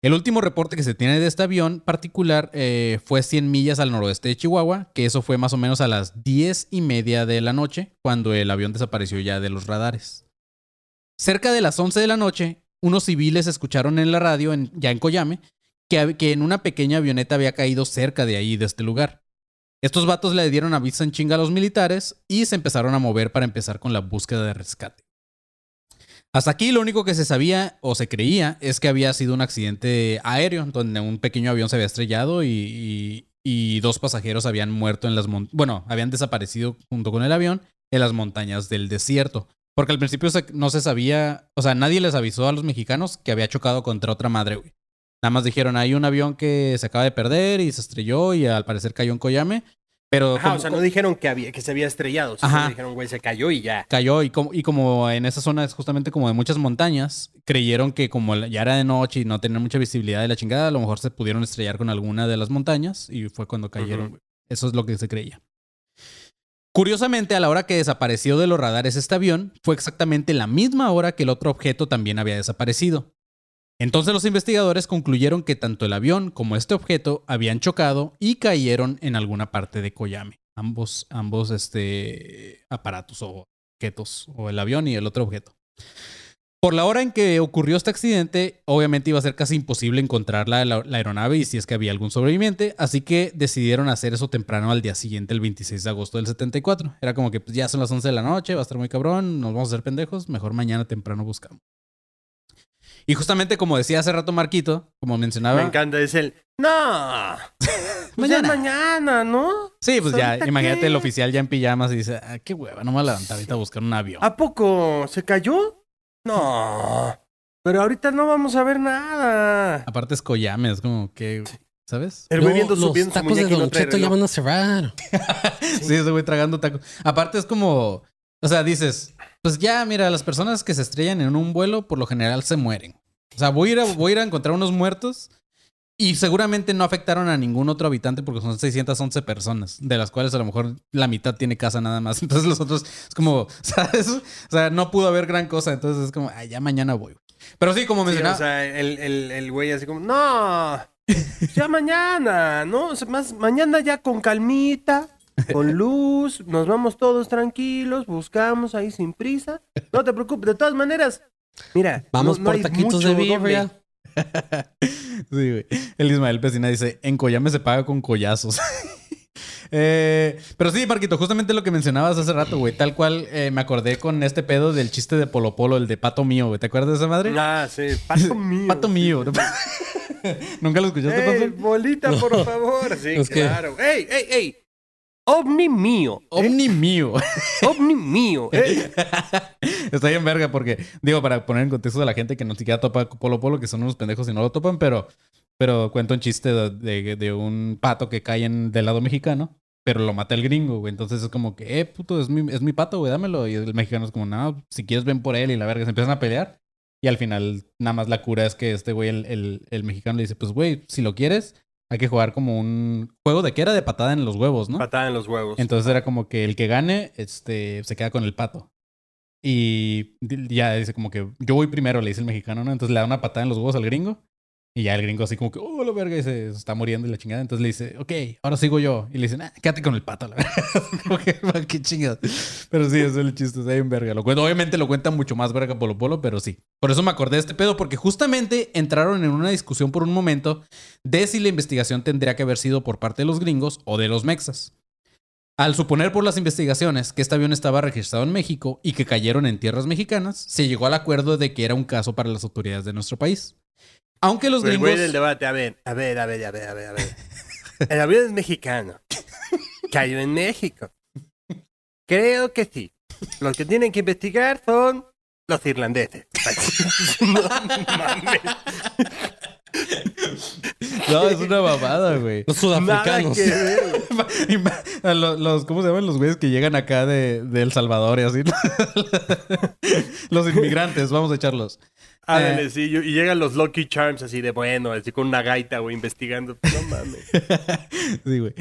El último reporte que se tiene de este avión particular eh, fue 100 millas al noroeste de Chihuahua, que eso fue más o menos a las 10 y media de la noche, cuando el avión desapareció ya de los radares. Cerca de las 11 de la noche, unos civiles escucharon en la radio, en- ya en Coyame, que, en una pequeña avioneta había caído cerca de ahí, de este lugar. Estos vatos le dieron aviso en chinga a los militares y se empezaron a mover para empezar con la búsqueda de rescate. Hasta aquí lo único que se sabía o se creía es que había sido un accidente aéreo donde un pequeño avión se había estrellado y, dos pasajeros habían muerto en las bueno, habían desaparecido junto con el avión en las montañas del desierto. Porque al principio se- no se sabía, o sea, nadie les avisó a los mexicanos que había chocado contra otra madre, güey. Nada más dijeron, hay un avión que se acaba de perder y se estrelló y al parecer cayó en Coyame. Pero Ajá, como- o sea, no dijeron que, había, que se había estrellado. Ajá. Dijeron, güey, se cayó y ya. cayó y como, y como en esa zona es justamente como de muchas montañas, creyeron que como ya era de noche y no tenían mucha visibilidad de la chingada, a lo mejor se pudieron estrellar con alguna de las montañas y fue cuando cayeron. Güey. Eso es lo que se creía. Curiosamente, a la hora que desapareció de los radares este avión, fue exactamente la misma hora que el otro objeto también había desaparecido. Entonces los investigadores concluyeron que tanto el avión como este objeto habían chocado y cayeron en alguna parte de Koyame. Ambos, ambos este, aparatos o objetos, o el avión y el otro objeto. Por la hora en que ocurrió este accidente, obviamente iba a ser casi imposible encontrar la, la- la aeronave y si es que había algún sobreviviente, así que decidieron hacer eso temprano al día siguiente, el 26 de agosto del 74. Era como que pues, ya son las 11 de la noche, va a estar muy cabrón, nos vamos a hacer pendejos, mejor mañana temprano buscamos. Y justamente como decía hace rato Marquito, como mencionaba... Me encanta, es el. ¡No! (laughs) Pues ya Mañana. mañana, ¿no? Sí, pues ya, ¿Ahorita imagínate qué? el oficial ya en pijamas y dice, ah, qué hueva, no me voy a levantar ahorita a buscar un avión. ¿A poco? ¿Se cayó? No. Pero ahorita no vamos a ver nada. Aparte es Koyame, es como que, ¿sabes? El No, güey viendo los subiendo su tacos de no Don trae Cheto ya van a cerrar. (laughs) Sí, ese güey tragando tacos. Aparte es como, o sea, dices, pues ya, mira, las personas que se estrellan en un vuelo por lo general se mueren. O sea, voy a ir a, voy a, ir a encontrar unos muertos y seguramente no afectaron a ningún otro habitante porque son 611 personas, de las cuales a lo mejor la mitad tiene casa nada más. (laughs) Entonces los otros es como, (laughs) ¿sabes? O sea, no pudo haber gran cosa. Entonces es como, ay, ya mañana voy. Pero sí, como Sí, mencionaba. o sea, el, el, el güey así como, no, (laughs) ya mañana, ¿no? O sea, más, mañana ya con calmita, con luz, nos vamos todos tranquilos, buscamos ahí sin prisa. No te preocupes, de todas maneras, mira, Vamos no- no por hay taquitos mucho de birria. (laughs) Sí, güey. El Ismael Pesina dice, en Coyame se paga con collazos. (laughs) Eh, pero sí, Marquito, justamente lo que mencionabas hace rato, güey. Tal cual eh, me acordé con este pedo del chiste de Polo Polo, el de Pato Mío, güey. ¿Te acuerdas de esa madre? Ah, sí, pato (laughs) mío. Pato Mío. ¿Nunca lo escuchaste, ¡Ey, Pato? bolita, por favor! Sí, claro. ¡Ey, ey, ey! ¡Ovni mío! ¿eh? Omni Mío. (laughs) ¡Ovni mío! ¿eh? (laughs) Está bien verga porque, digo, para poner en contexto a la gente que no siquiera topa Polo Polo, que son unos pendejos y no lo topan, pero, pero cuento un chiste de, de- de un pato que cae en, del lado mexicano, pero lo mata el gringo, güey. Entonces es como que, eh, puto, es mi, es mi pato, güey, dámelo. Y el mexicano es como, no, si quieres ven por él y la verga, se empiezan a pelear. Y al final, nada más la cura es que este güey, el, el, el mexicano le dice, pues, güey, si lo quieres, hay que jugar como un juego de que era de patada en los huevos, ¿no? Patada en los huevos. Entonces era como que el que gane, este, se queda con el pato. Y ya dice como que yo voy primero, le dice el mexicano, ¿no? Entonces le da una patada en los huevos al gringo. Y ya el gringo así como que, oh, la verga, y se, está muriendo y la chingada. Entonces le dice, ok, ahora sigo yo. Y le dicen, ah, quédate con el pato, la verga. (laughs) como que, "Ah, qué. Pero sí, eso es el chiste, está bien verga. Lo cuento, obviamente lo cuenta mucho más verga Polo Polo, pero sí. Por eso me acordé de este pedo, porque justamente entraron en una discusión por un momento de si la investigación tendría que haber sido por parte de los gringos o de los mexas. Al suponer por las investigaciones que este avión estaba registrado en México y que cayeron en tierras mexicanas, se llegó al acuerdo de que era un caso para las autoridades de nuestro país. Aunque los el gringos... güey del debate, a ver, a ver, a ver, a ver, a ver, a ver. (laughs) El avión es mexicano. Cayó en México. Creo que sí. Los que tienen que investigar son los irlandeses. (laughs) no mames. No, es una babada, güey. Los Nada sudafricanos. que ver, (laughs) Los, los- ¿Cómo se llaman los güeyes que llegan acá de, de El Salvador y así? los inmigrantes, vamos a echarlos. Ándale, Eh. sí, y llegan los Lucky Charms así de bueno, así con una gaita, güey, investigando. No mames. (laughs) Sí, güey.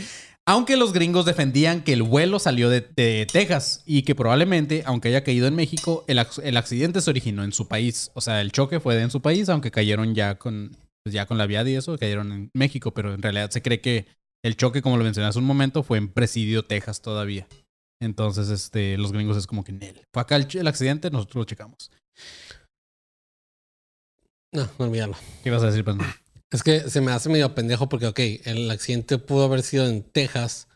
Aunque los gringos defendían que el vuelo salió de, de Texas y que probablemente, aunque haya caído en México, el, ac- el accidente se originó en su país. O sea, el choque fue en su país, aunque cayeron ya con, pues ya con la viada y eso, cayeron en México, pero en realidad se cree que el choque, como lo mencioné hace un momento, fue en Presidio, Texas todavía. Entonces, este, los gringos es como que en él. Fue acá el accidente, nosotros lo checamos. No, no olvídalo. ¿Qué ibas a decir, Pando? Es que se me hace medio pendejo porque, ok, el accidente pudo haber sido en Texas,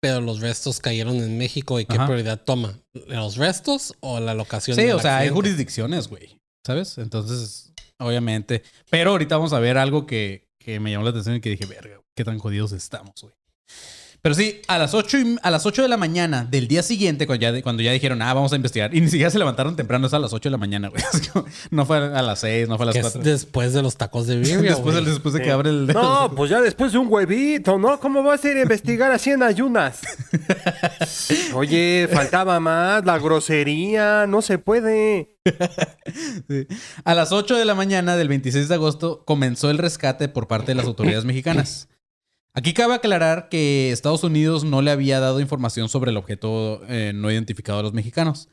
pero los restos cayeron en México. ¿Y qué Ajá. prioridad toma? ¿Los restos o la locación? Sí, del o sea, hay jurisdicciones, güey. ¿Sabes? Entonces, obviamente. Pero ahorita vamos a ver algo que, que me llamó la atención y que dije, verga, qué tan jodidos estamos, güey. Pero sí, a las 8, a las 8 de la mañana del día siguiente, cuando ya, cuando ya dijeron, ah, vamos a investigar, y ni siquiera se levantaron temprano, es a las 8 de la mañana, güey. (laughs) No fue a las 6, no fue a las es 4. después de los tacos de birria, después, (laughs) güey. después de que abre el... No, pues ya después de un huevito, ¿no? ¿Cómo vas a ir a investigar así en ayunas? (laughs) Oye, faltaba más, la grosería, no se puede. Sí. A las 8 de la mañana del 26 de agosto comenzó el rescate por parte de las autoridades mexicanas. Aquí cabe aclarar que Estados Unidos no le había dado información sobre el objeto eh, no identificado a los mexicanos.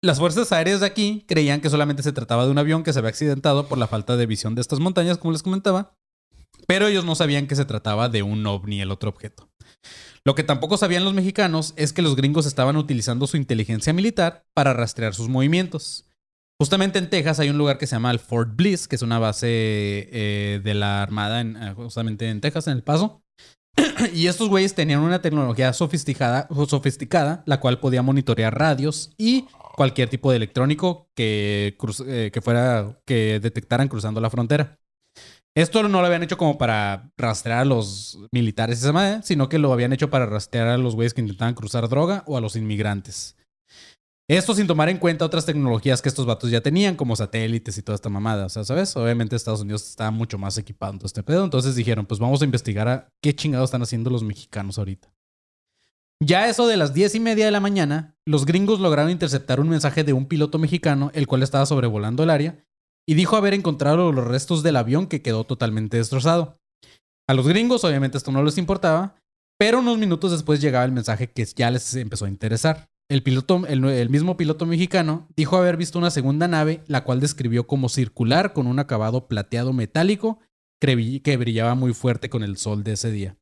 Las fuerzas aéreas de aquí creían que solamente se trataba de un avión que se había accidentado por la falta de visión de estas montañas, como les comentaba, pero ellos no sabían que se trataba de un ovni, el otro objeto. Lo que tampoco sabían los mexicanos es que los gringos estaban utilizando su inteligencia militar para rastrear sus movimientos. Justamente en Texas hay un lugar que se llama el Fort Bliss, que es una base eh, de la Armada en, eh, justamente en Texas, en El Paso. (clears throat) y estos güeyes tenían una tecnología sofisticada, sofisticada, la cual podía monitorear radios y cualquier tipo de electrónico eh, que fuera que detectaran cruzando la frontera. Esto no lo habían hecho como para rastrear a los militares y esa sino que lo habían hecho para rastrear a los güeyes que intentaban cruzar droga o a los inmigrantes. Esto sin tomar en cuenta otras tecnologías que estos vatos ya tenían, como satélites y toda esta mamada. O sea, ¿sabes? Obviamente Estados Unidos está mucho más equipado en todo este pedo. Entonces dijeron, pues vamos a investigar a qué chingados están haciendo los mexicanos ahorita. Ya eso de las diez y media de la mañana, los gringos lograron interceptar un mensaje de un piloto mexicano, el cual estaba sobrevolando el área, y dijo haber encontrado los restos del avión que quedó totalmente destrozado. A los gringos, obviamente, esto no les importaba, pero unos minutos después llegaba el mensaje que ya les empezó a interesar. El, piloto, el, el mismo piloto mexicano dijo haber visto una segunda nave, la cual describió como circular con un acabado plateado metálico que bri- que brillaba muy fuerte con el sol de ese día.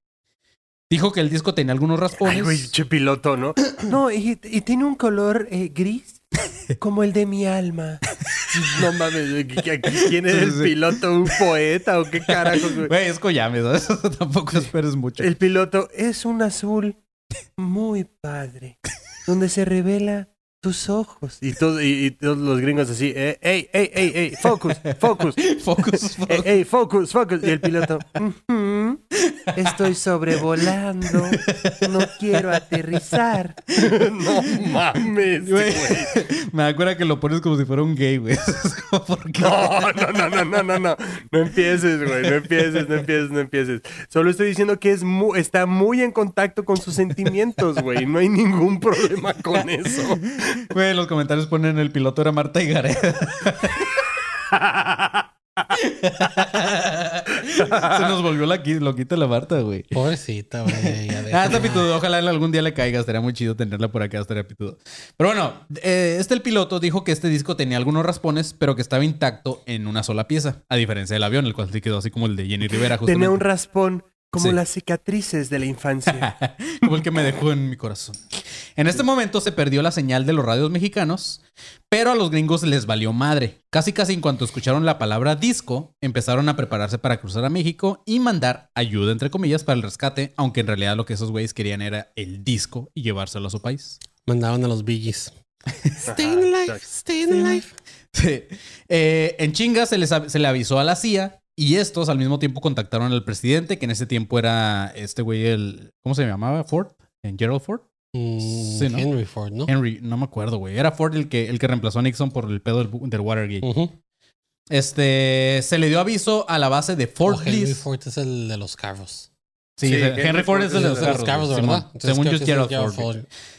Dijo que el disco tenía algunos raspones. Ay, güey, che piloto, ¿no? (clears throat) No, y, y tiene un color eh, gris (laughs) como el de mi alma. (laughs) No mames, güey, ¿qui- qui- ¿quién es el piloto? ¿Un poeta o qué carajos, güey? Es Koyame, ¿sabes? (laughs) Tampoco esperes mucho. El piloto es un azul muy padre, donde se revela tus ojos. Y, todo, y, y todos los gringos así, eh, ey, ey, ey, ey, focus, focus. (laughs) Focus, focus. ey, focus, focus. Y el piloto, "Ujú, (laughs) (laughs) estoy sobrevolando, no quiero aterrizar. no mames, Güey, me da cuenta que lo pones como si fuera un gay, güey. (laughs) Es como, ¿por qué? No, no, no, no, no, no, no. No empieces, güey. No empieces, no empieces, no empieces. Solo estoy diciendo que es mu- está muy en contacto con sus sentimientos, güey. No hay ningún problema con eso. Güey, los comentarios ponen el piloto era Marta y Gareda. (laughs) Se nos volvió la qui- loquita la Marta, güey. Pobrecita, güey. (laughs) Ah, está pitudo. Ojalá algún día le caiga. Estaría muy chido tenerla por acá. Estaría pitudo. Pero bueno, eh, este el piloto dijo que este disco tenía algunos raspones, pero que estaba intacto en una sola pieza. A diferencia del avión, el cual sí quedó así como el de Jenny Rivera. Tenía un justamente. raspón como Sí. las cicatrices de la infancia. (laughs) como el que me dejó en mi corazón. En este momento se perdió la señal de los radios mexicanos, pero a los gringos les valió madre. Casi casi en cuanto escucharon la palabra disco, empezaron a prepararse para cruzar a México y mandar ayuda, entre comillas, para el rescate, aunque en realidad lo que esos güeyes querían era el disco y llevárselo a su país. Mandaron a los Billys. (laughs) Stay in life, stay in life. Sí. Eh, en chinga se, les, se le avisó a la CIA y estos al mismo tiempo contactaron al presidente, que en ese tiempo era este güey, el... ¿Cómo se llamaba? ¿Ford? ¿En Gerald Ford? Mm, Sí, ¿no? Henry Ford, ¿no? Henry, no me acuerdo, güey. Era Ford el que, el que reemplazó a Nixon por el pedo del, del Watergate. Este, se le dio aviso a la base de Fort O Henry. Ford es el de los carros. Sí, Sí, Henry, Henry Ford Ford es el de los de los carros, carros, güey, ¿verdad? Simón. Entonces Según yo Gerald Ford. Ford.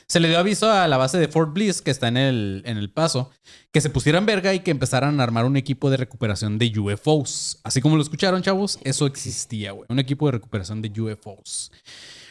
Se le dio aviso a la base de Fort Bliss, que está en el, en el paso, que se pusieran verga y que empezaran a armar un equipo de recuperación de UFOs. Así como lo escucharon, chavos, eso existía, güey. Un equipo de recuperación de UFOs.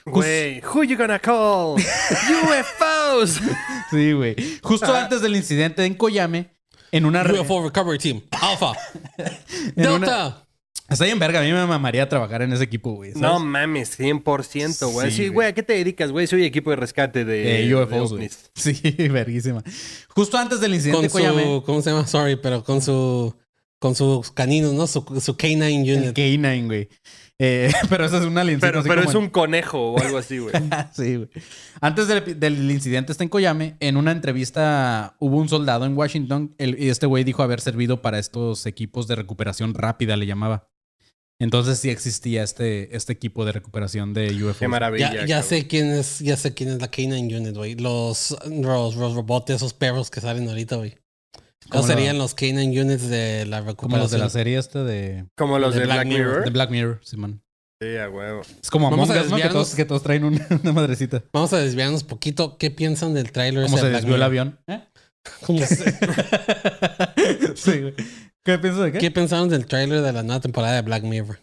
Güey, who you gonna call? UFOs. (laughs) Sí, güey. Justo antes del incidente en Koyame, en una... UFO Recovery Team. Alpha. (laughs) Una- Delta. Está bien verga, a mí me mamaría trabajar en ese equipo, güey. ¿sabes? No mames, 100%, güey. Sí, Sí, güey. güey, ¿a qué te dedicas, güey? Soy equipo de rescate de, de de UFOs, güey. ovnis. (laughs) Sí, verguísima. Justo antes del incidente Con en Koyame, su. ¿Cómo se llama? Sorry, pero con su. Con sus caninos, ¿no? Su, su K9 el unit. K9, güey. Eh, (laughs) pero eso es una lincita Pero, así pero como es en- un conejo o algo así, güey. (laughs) sí, güey. Antes del, del incidente este en Koyame, en una entrevista hubo un soldado en Washington el- y este güey dijo haber servido para estos equipos de recuperación rápida, le llamaba. Entonces sí existía este, este equipo de recuperación de UFOs. Qué maravilla. Ya, sé quién es, ya sé quién es la K9 unit, güey. Los, los, los robots, esos perros que salen ahorita, güey. ¿Cómo lo- serían los K9 units de la Como los de recuperación. la serie esta de, Como los de, Black, Mirror. de Black Mirror, Simón. Sí, a huevo. Es como Vamos Among a Us, ¿no? Que desviarnos. todos, que todos traen una, (laughs) una madrecita. Vamos a desviarnos poquito. ¿Qué piensan del tráiler ese se de Black desvió el avión. ¿Eh? ¿Cómo (laughs) se- sí, güey. ¿Qué piensas de qué? ¿Qué pensaron del tráiler de la nueva temporada de Black Mirror?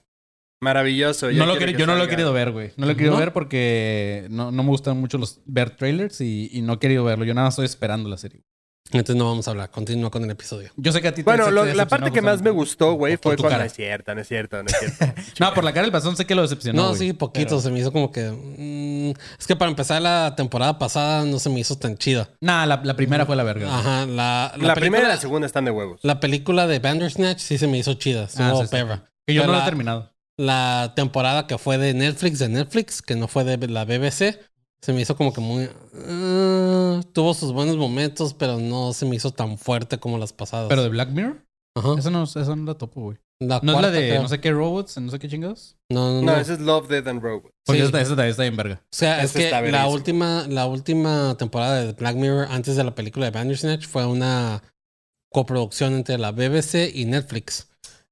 Maravilloso. No lo quiero yo no lo he querido ver, güey. No lo he querido ¿No? ver porque no, no me gustan mucho los ver trailers y, y no he querido verlo. Yo nada más estoy esperando la serie. Entonces no vamos a hablar. Continúa con el episodio. Yo sé que a ti te- Bueno, lo- la parte que más me gustó, güey, fue tu cuando... cara. No es cierto, no es cierto, no es cierto. (laughs) (laughs) No, por la cara del pasón sé que lo decepcionó. No, güey. sí, poquito. Pero- Se me hizo como que... mm, es que para empezar la temporada pasada no se me hizo tan chida. Nah, la, la primera fue la verga. Ajá. La, La, la, primera y la segunda están de huevos. la película de Bandersnatch sí se me hizo chida. Ah, Estuvo sí, sí. perra. Que yo Pero no lo he la- terminado. La temporada que fue de Netflix, de Netflix, que no fue de la BBC, se me hizo como que muy... ah, tuvo sus buenos momentos, pero no se me hizo tan fuerte como las pasadas. Pero de Black Mirror, Ajá. eso no, eso no la topo, güey. La No es la de creo. no sé qué robots, no sé qué chingados. No, no, No, no. ese es Love, Death and Robots. Porque Sí. esta también está bien verga. O sea, es que la última, la última temporada de Black Mirror, antes de la película de Bandersnatch, fue una coproducción entre la BBC y Netflix.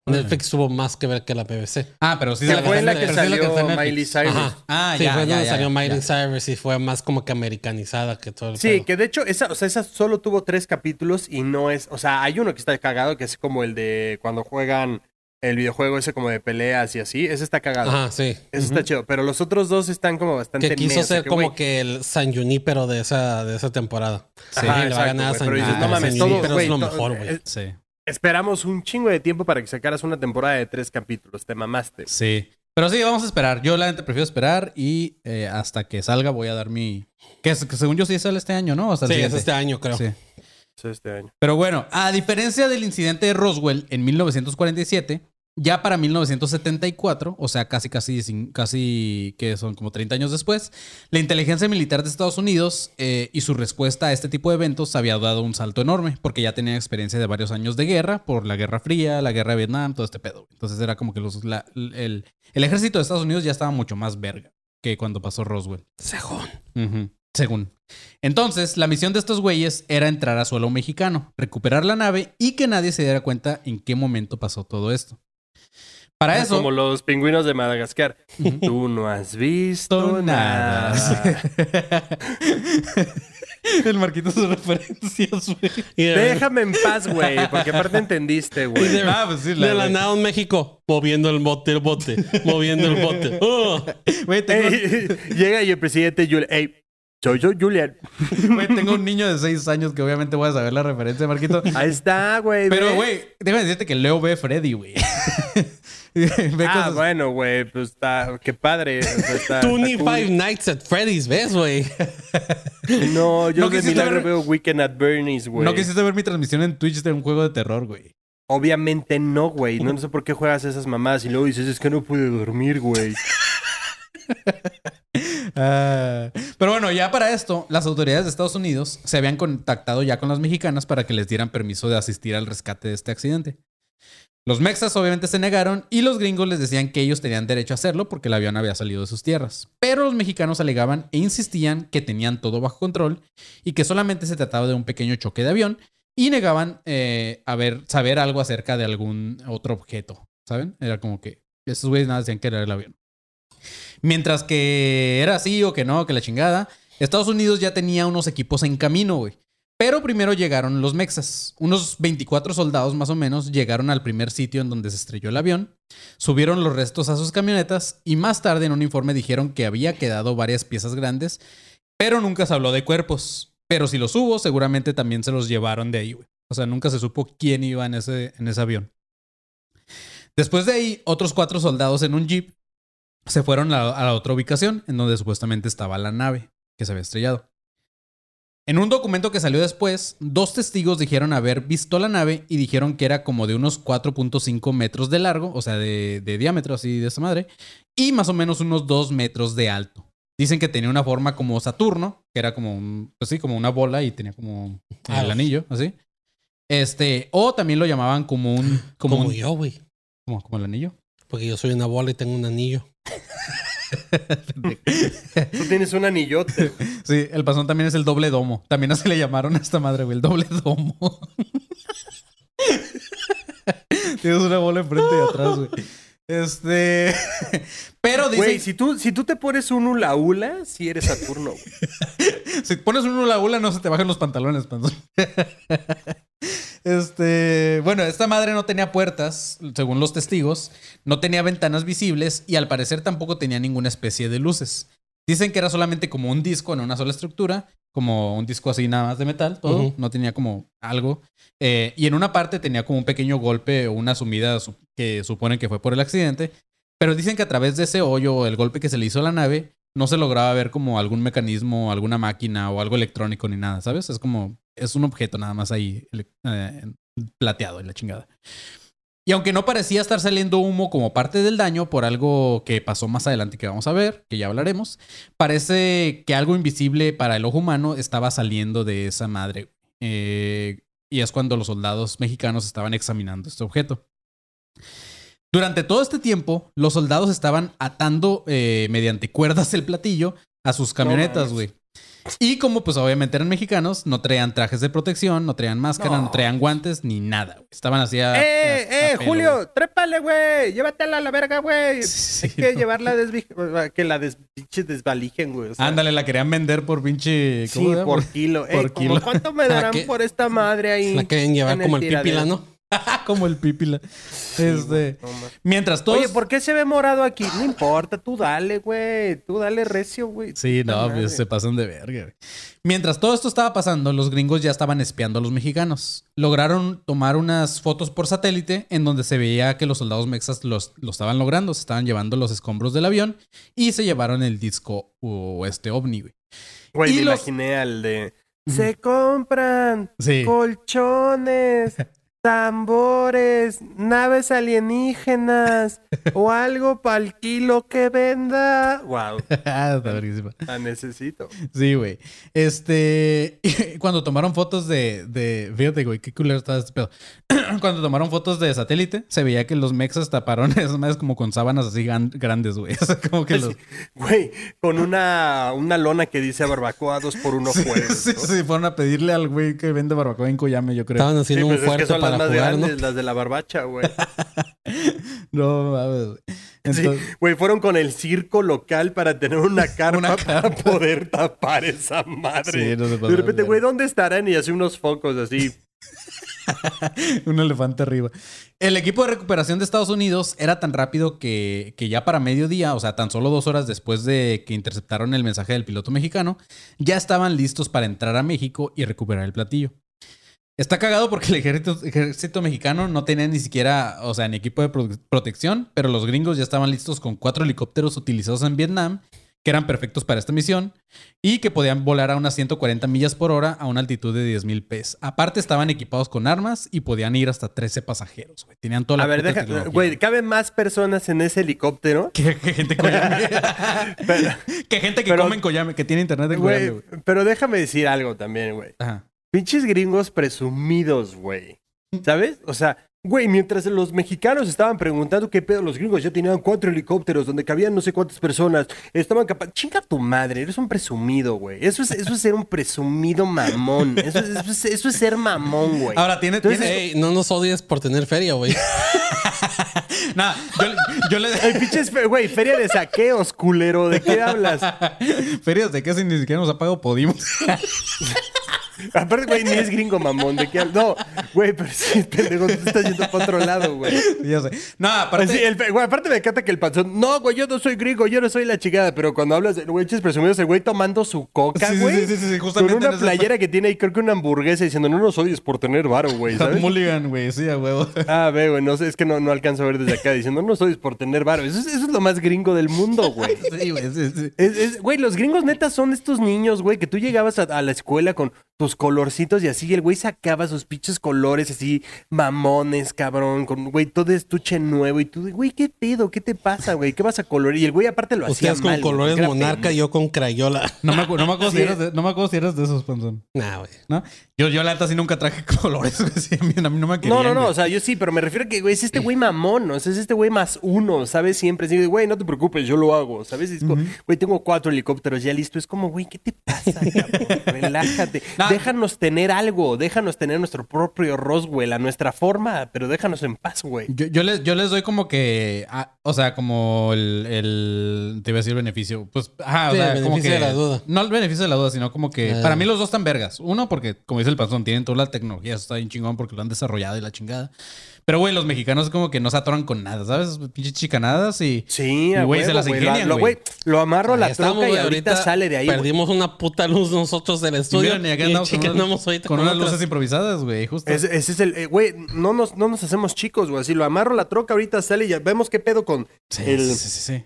Netflix tuvo más que ver que la BBC. Ah, pero sí Que la en que sí salió. Miley Cyrus. Ajá. Ah, sí, ya, fue ya, donde ya, salió ya. Miley Cyrus y fue más como que americanizada que todo el Sí, pedo. que de hecho, esa, o sea, esa solo tuvo tres capítulos y no es. O sea, hay uno que está cagado, que es como el de cuando juegan el videojuego ese como de peleas y así. Ese está cagado. Ajá, sí. Ese está chido. Pero los otros dos están como bastante Que quiso ser que, como que el San Junípero de esa, de esa temporada. Sí. Y Ajá, le va a ganar a güey, San pero dices, no Junípero. mames, San todo, Junípero güey, es lo todo- mejor, güey. Sí. Esperamos un chingo de tiempo para que sacaras una temporada de tres capítulos. Te mamaste. Sí. Pero sí, vamos a esperar. Yo la gente prefiero esperar y eh, hasta que salga voy a dar mi... Que, es- que según yo sí sale este año, ¿no? Hasta el Sí, es este año, creo. Sí. Eso este año. Pero bueno, a diferencia del incidente de Roswell en 1947, ya para 1974, o sea, casi, casi, casi que son como 30 años después, la inteligencia militar de Estados Unidos eh, y su respuesta a este tipo de eventos había dado un salto enorme, porque ya tenían experiencia de varios años de guerra, por la Guerra Fría, la Guerra de Vietnam, todo este pedo. Entonces era como que los, la- el, el ejército de Estados Unidos ya estaba mucho más verga que cuando pasó Roswell. Según. Según. Entonces, la misión de estos güeyes era entrar a suelo mexicano, recuperar la nave y que nadie se diera cuenta en qué momento pasó todo esto. Para eso. Como los pingüinos de Madagascar. Tú no has visto nada. (laughs) El Marquito sus referencias, güey. De, Déjame en paz, güey. Porque aparte entendiste, güey. de- Ah, pues sí, de la güey. nada en México, moviendo el bote, el bote, moviendo el bote. (laughs) Oh. Tengo, (laughs) llega y el presidente Julian. Ey, soy yo, Julian. (laughs) güey, tengo un niño de 6 años que obviamente voy a saber la referencia, Marquito. Ahí está, güey. Pero, güey, déjame decirte que Leo ve a Freddy, güey. (laughs) Ve Ah, cosas- bueno, güey. Pues está. Qué padre. o sea, está- cool. Nights at Freddy's, ¿ves, güey? (laughs) No, yo No de milagro ver- veo Weekend at Bernie's, güey. No quisiste ver mi transmisión en Twitch de un juego de terror, güey. Obviamente no, güey. No, no sé por qué juegas esas mamadas y luego dices, es que no pude dormir, güey. Ah, pero bueno, ya para esto, las autoridades de Estados Unidos se habían contactado ya con las mexicanas para que les dieran permiso de asistir al rescate de este accidente. Los mexas obviamente se negaron y los gringos les decían que ellos tenían derecho a hacerlo porque el avión había salido de sus tierras. Pero los mexicanos alegaban e insistían que tenían todo bajo control y que solamente se trataba de un pequeño choque de avión y negaban eh, haber, saber algo acerca de algún otro objeto, ¿saben? Era como que esos güeyes nada decían que era el avión. Mientras que era así o que no, que la chingada, Estados Unidos ya tenía unos equipos en camino, güey. Pero primero llegaron los mexas. Unos 24 soldados más o menos llegaron al primer sitio en donde se estrelló el avión, subieron los restos a sus camionetas y más tarde en un informe dijeron que había quedado varias piezas grandes, pero nunca se habló de cuerpos. Pero si los hubo, seguramente también se los llevaron de ahí, güey. O sea, nunca se supo quién iba en ese, en ese avión. Después de ahí, otros cuatro soldados en un jeep se fueron a, a la otra ubicación en donde supuestamente estaba la nave que se había estrellado. En un documento que salió después, dos testigos dijeron haber visto la nave y dijeron que era como de unos 4.5 metros de largo, o sea, de, de diámetro así de esa madre, y más o menos unos 2 metros de alto. Dicen que tenía una forma como Saturno, que era como un, pues sí, como una bola y tenía como el Aros. anillo, así. Este, o también lo llamaban como un, (gasps) como, Como un- yo, güey. como, como el anillo. Porque yo soy una bola y tengo un anillo. (laughs) Tú tienes un anillote. Sí, el pasón también es el doble domo. También así le llamaron a esta madre, güey, el doble domo. (laughs) Tienes una bola enfrente y atrás, güey. Este. (laughs) Pero dice. Güey, si tú, si tú te pones un hula hula, si eres Saturno. güey. Si pones un hula hula, no se te bajan los pantalones, panzón. Este, bueno, esta madre no tenía puertas, según los testigos, no tenía ventanas visibles y al parecer tampoco tenía ninguna especie de luces. Dicen que era solamente como un disco en una sola estructura, como un disco así nada más de metal, todo, no tenía como algo. Eh, y en una parte tenía como un pequeño golpe o una sumida su- que suponen que fue por el accidente, pero dicen que a través de ese hoyo o el golpe que se le hizo a la nave, no se lograba ver como algún mecanismo, alguna máquina o algo electrónico ni nada, ¿sabes? Es como, es un objeto nada más ahí eh, plateado y la chingada. Y aunque no parecía estar saliendo humo como parte del daño por algo que pasó más adelante que vamos a ver, que ya hablaremos, parece que algo invisible para el ojo humano estaba saliendo de esa madre. Eh, y es cuando los soldados mexicanos estaban examinando este objeto. Durante todo este tiempo, los soldados estaban atando eh, mediante cuerdas el platillo a sus camionetas, güey. Y como pues obviamente eran mexicanos, no traían trajes de protección, no traían máscara, no, No. traían guantes ni nada. güey. Estaban así a- ¡Eh, a eh, pelo, Julio! güey. ¡Trépale, güey! ¡Llévatela a la verga, güey! Sí, Hay que no. llevarla a desvi- que la des pinche desvalijen, güey. o sea, Ándale, la querían vender por pinche... Sí, por kilo. Por Ey, ¿cómo kilo. ¿Cuánto me (laughs) darán que- por esta madre ahí? La quieren llevar en como el pípila, ¿no? (laughs) Como el pípila. Sí, este... no. Mientras todos... Oye, ¿por qué se ve morado aquí? No importa, tú dale, güey. Tú dale recio, güey. Sí, no, pues se pasan de verga. güey. Mientras todo esto estaba pasando, los gringos ya estaban espiando a los mexicanos. Lograron tomar unas fotos por satélite en donde se veía que los soldados mexas los, lo estaban logrando, se estaban llevando los escombros del avión y se llevaron el disco o este ovni, güey. Güey, me los- imaginé al de... Se compran Sí. colchones, (laughs) tambores, naves alienígenas o algo para el kilo que venda. Wow, (laughs) Está verguísima. la necesito. Sí, güey. Este. (laughs) Cuando tomaron fotos de. de fíjate, güey, qué culero estaba este pedo. (clears throat) Cuando tomaron fotos de satélite, se veía que los mexas taparon (laughs) esas madres como con sábanas así gan- grandes, güey. O sea, como que los. Güey, con una, una lona que dice barbacoa dos por uno Sí, jueves. sí, ¿no? sí, fueron a pedirle al güey que vende barbacoa en Coyame, yo creo. Estaban Sí, haciendo pues un es que fuerte para más jugar, ¿no? grandes, las de la barbacha, güey. (laughs) No mames, güey. Sí, Entonces, güey, fueron con el circo local para tener una (laughs) carpa, Una para poder tapar esa madre. Sí, no se de repente, güey, ¿dónde estarán? Y hace unos focos así. (laughs) un elefante arriba. El equipo de recuperación de Estados Unidos era tan rápido que, que ya para mediodía, o sea, tan solo dos horas después de que interceptaron el mensaje del piloto mexicano, ya estaban listos para entrar a México y recuperar el platillo. Está cagado porque el ejército, ejército mexicano no tenía ni siquiera, o sea, ni equipo de pro- protección, pero los gringos ya estaban listos con cuatro helicópteros utilizados en Vietnam, que eran perfectos para esta misión, y que podían volar a unas 140 millas por hora a una altitud de 10.000 pies. Aparte estaban equipados con armas y podían ir hasta 13 pasajeros, güey. Tenían toda la A ver, deja, güey, ¿caben más personas en ese helicóptero? (laughs) ¿Qué, qué gente Coyame. (laughs) Qué gente que pero- come en Coyame, que tiene internet en Coyame, güey. pero déjame decir algo también, güey. Ajá. Pinches gringos presumidos, güey. ¿Sabes? O sea, Güey, mientras los mexicanos estaban preguntando qué pedo, los gringos ya tenían cuatro helicópteros donde cabían no sé cuántas personas. Estaban capaz. Chinga tu madre, eres un presumido, güey. Eso es, eso es ser un presumido mamón. Eso es, eso es- eso es ser mamón, güey. Ahora, tiene... Entonces, tiene- Ey, no nos odies por tener feria, güey. (laughs) (laughs) Nah, yo, yo le... Ay, pinches, fe- güey, feria de saqueos, culero. ¿De qué hablas? (laughs) Ferias de qué si ni siquiera nos ha pagado Podimos. Aparte, güey, ni es gringo mamón. ¿De qué? No, güey, pero sí, pendejo, tú estás yendo para otro lado, güey. ya sé. No, aparte... Así, el, güey, aparte me encanta que el panzón, no, güey, yo no soy gringo, yo no soy la chingada, pero cuando hablas de güey, ches presumidos, el güey tomando su coca, Sí, güey. sí, sí, sí, justamente Con en una ese- playera que tiene ahí, creo que una hamburguesa diciendo, no nos odies por tener varo, güey, ¿sabes? Mulligan, güey, sí, a huevo. (laughs) Ah, ve, güey, no sé, es que no, no alcanzo a ver desde acá diciendo, no nos odies por tener varo. Eso es, eso es lo más gringo del mundo, güey. (laughs) Sí, güey, sí, sí. Es- es- Güey, los gringos netas son estos niños, güey, que tú llegabas a, a la escuela con tus colorcitos y así, y el güey sacaba sus pinches colores así, mamones, cabrón, con, güey, todo estuche nuevo, y tú, güey, ¿qué pedo? ¿Qué te pasa, güey? ¿Qué vas a colorear? Y el güey aparte lo hacía Ustedes con mal, colores monarca, yo con crayola. No me, no me acuerdo (laughs) si Sí. eras de, no me acuerdo si eras de esos, panzón. Nah, güey. ¿No? Yo, yo la neta sí nunca traje (laughs) colores, güey. Sí, a, mí, a mí no me querían, No, no, no, güey. o sea, yo sí, pero me refiero a que, güey, es este güey mamón, ¿no? O sea, es este güey más uno, ¿sabes? Siempre güey, no te preocupes, yo lo hago, ¿sabes? Es como, güey, tengo cuatro helicópteros ya listo. Es como, güey, ¿qué te pasa, (laughs) cabrón? Relájate. No. Déjanos tener algo, déjanos tener nuestro propio Roswell a nuestra forma, pero déjanos en paz, güey. Yo, yo, les, yo les doy como que, ah, o sea, como el, el, te iba a decir beneficio, pues, ajá, o sea, el como beneficio que, de la duda. No el beneficio de la duda, sino como que, Ah. para mí los dos están vergas. Uno, porque, como dice el panzón, tienen toda la tecnología, eso está bien chingón porque lo han desarrollado y la chingada. Pero, güey, los mexicanos como que no se atoran con nada, ¿sabes? Pinches chicanadas y... Sí, Y, güey, se las güey. ingenian, Lo, amarro a la troca y ahorita, sale de ahí. Perdimos una puta luz nosotros del estudio. miren, y acá y andamos con, chicanamos unas- ahorita con unas otras. luces improvisadas, güey, justo. Ese, ese es el, eh, güey, no nos, no nos hacemos chicos, güey. Así lo amarro a la troca, ahorita sale y ya vemos qué pedo con Sí, el... sí, sí, sí.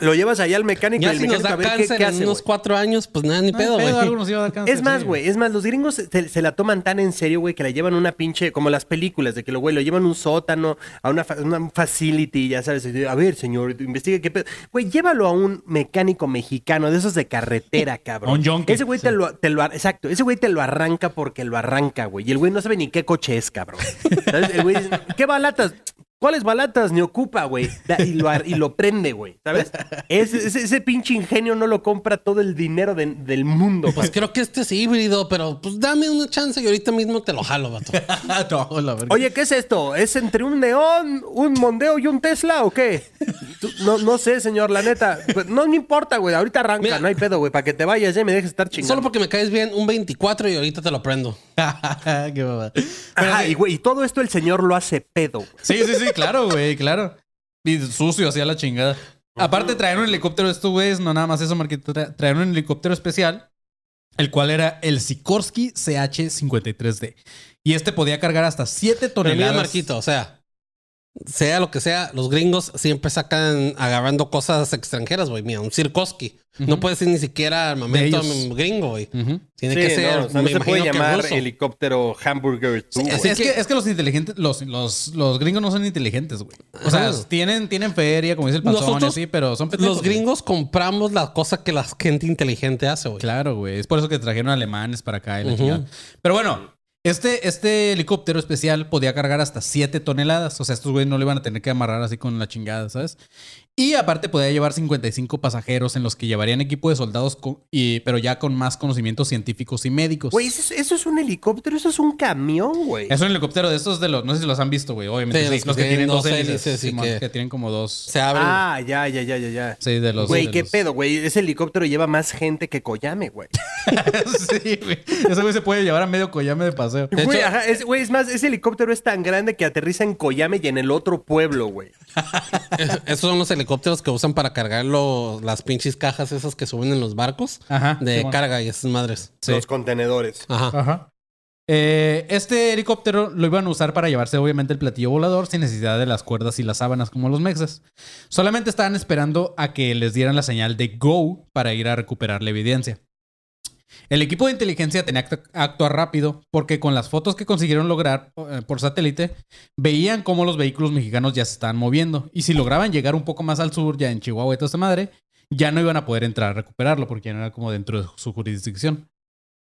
Lo llevas allá al mecánico y Ya el si nos mecánico da a ver qué, cáncer qué en hace, unos güey. cuatro años, pues nada, ni No pedo, güey. nos Es más, sí. güey, es más, los gringos se, se la toman tan en serio, güey, que la llevan una pinche, como las películas, de que lo, güey, lo llevan a un sótano, a una, una facility, ya sabes, y, a ver, señor, investigue qué pedo. Güey, llévalo a un mecánico mexicano, de esos de carretera, cabrón. A un yonki, Ese güey sí. te lo, te lo, exacto, ese güey te lo arranca porque lo arranca, güey, y el güey no sabe ni qué coche es, cabrón. (laughs) ¿Sabes? El güey dice, ¿qué balatas? ¿Cuáles balatas? Ni ocupa, güey. Y lo, ar- y lo prende, güey. ¿Sabes? Ese, ese, ese pinche ingenio no lo compra todo el dinero de- del mundo, Pues creo que este es híbrido, pero pues dame una chance y ahorita mismo te lo jalo, vato. (laughs) no, la verga. Oye, ¿qué es esto? ¿Es entre un neón, un Mondeo y un Tesla o qué? No, no sé, señor, la neta. Pues, no me importa, güey. Ahorita arranca, Mira. no hay pedo, güey. Para que te vayas ya y me dejes estar chingando. Solo porque me caes bien, un 24 y ahorita te lo prendo. (laughs) Qué mamada. Ajá, y güey, y todo esto el señor lo hace pedo. Sí, sí, sí, claro, güey, claro. Y sucio, hacía la chingada. Aparte, traer un helicóptero, esto, güey, es no nada más eso, Marquito. tra- Traer un helicóptero especial, el cual era el Sikorsky CH-53D. Y este podía cargar hasta 7 Pero toneladas. mira, Marquito, o sea, sea lo que sea, los gringos siempre sacan agarrando cosas extranjeras, güey. Mira, un Sirkoski. No puede ser ni siquiera armamento gringo, güey. Tiene Sí, que ser, no, o sea, no me se puede llamar helicóptero hamburger tú, Sí, Es que, es que los inteligentes, los, los, los gringos no son inteligentes, güey. O sea, Ajá. tienen, tienen feria, como dice el panzón, y Nosotros, así, pero son pendejos, Los gringos compramos la cosa que la gente inteligente hace, güey. Claro, güey. Es por eso que trajeron alemanes para acá y la chingada. Pero bueno, este, este helicóptero especial podía cargar hasta 7 toneladas. O sea, estos güeyes no le iban a tener que amarrar así con la chingada, ¿sabes? Y aparte podía llevar 55 pasajeros en los que llevarían equipo de soldados, con- y, pero ya con más conocimientos científicos y médicos. Güey, eso, es- eso es un helicóptero, eso es un camión, güey. Es un helicóptero de estos de los, no sé si los han visto, güey. Obviamente, Sí, sí, los que que tienen dos hélices, que- que tienen como dos. Se abren. Ah, ya, ya, ya, ya, ya. Sí, de los. Güey, qué los- pedo, güey. Ese helicóptero lleva más gente que Koyame, güey. (laughs) sí, güey. Ese güey se puede llevar a medio collame de paseo. De Güey, hecho- ajá, es, güey, es más, ese helicóptero es tan grande que aterriza en Koyame y en el otro pueblo, güey. (laughs) Esos son los helicópteros que usan para cargar lo- las pinches cajas esas que suben en los barcos Ajá. de carga y esas madres. Sí. Los contenedores. Ajá. Ajá. Eh, este helicóptero lo iban a usar para llevarse obviamente el platillo volador sin necesidad de las cuerdas y las sábanas como los mexas. Solamente estaban esperando a que les dieran la señal de go para ir a recuperar la evidencia. El equipo de inteligencia tenía que act- actuar rápido porque con las fotos que consiguieron lograr eh, por satélite veían cómo los vehículos mexicanos ya se estaban moviendo y si lograban llegar un poco más al sur, ya en Chihuahua y toda esta madre, ya no iban a poder entrar a recuperarlo porque ya no era como dentro de su jurisdicción.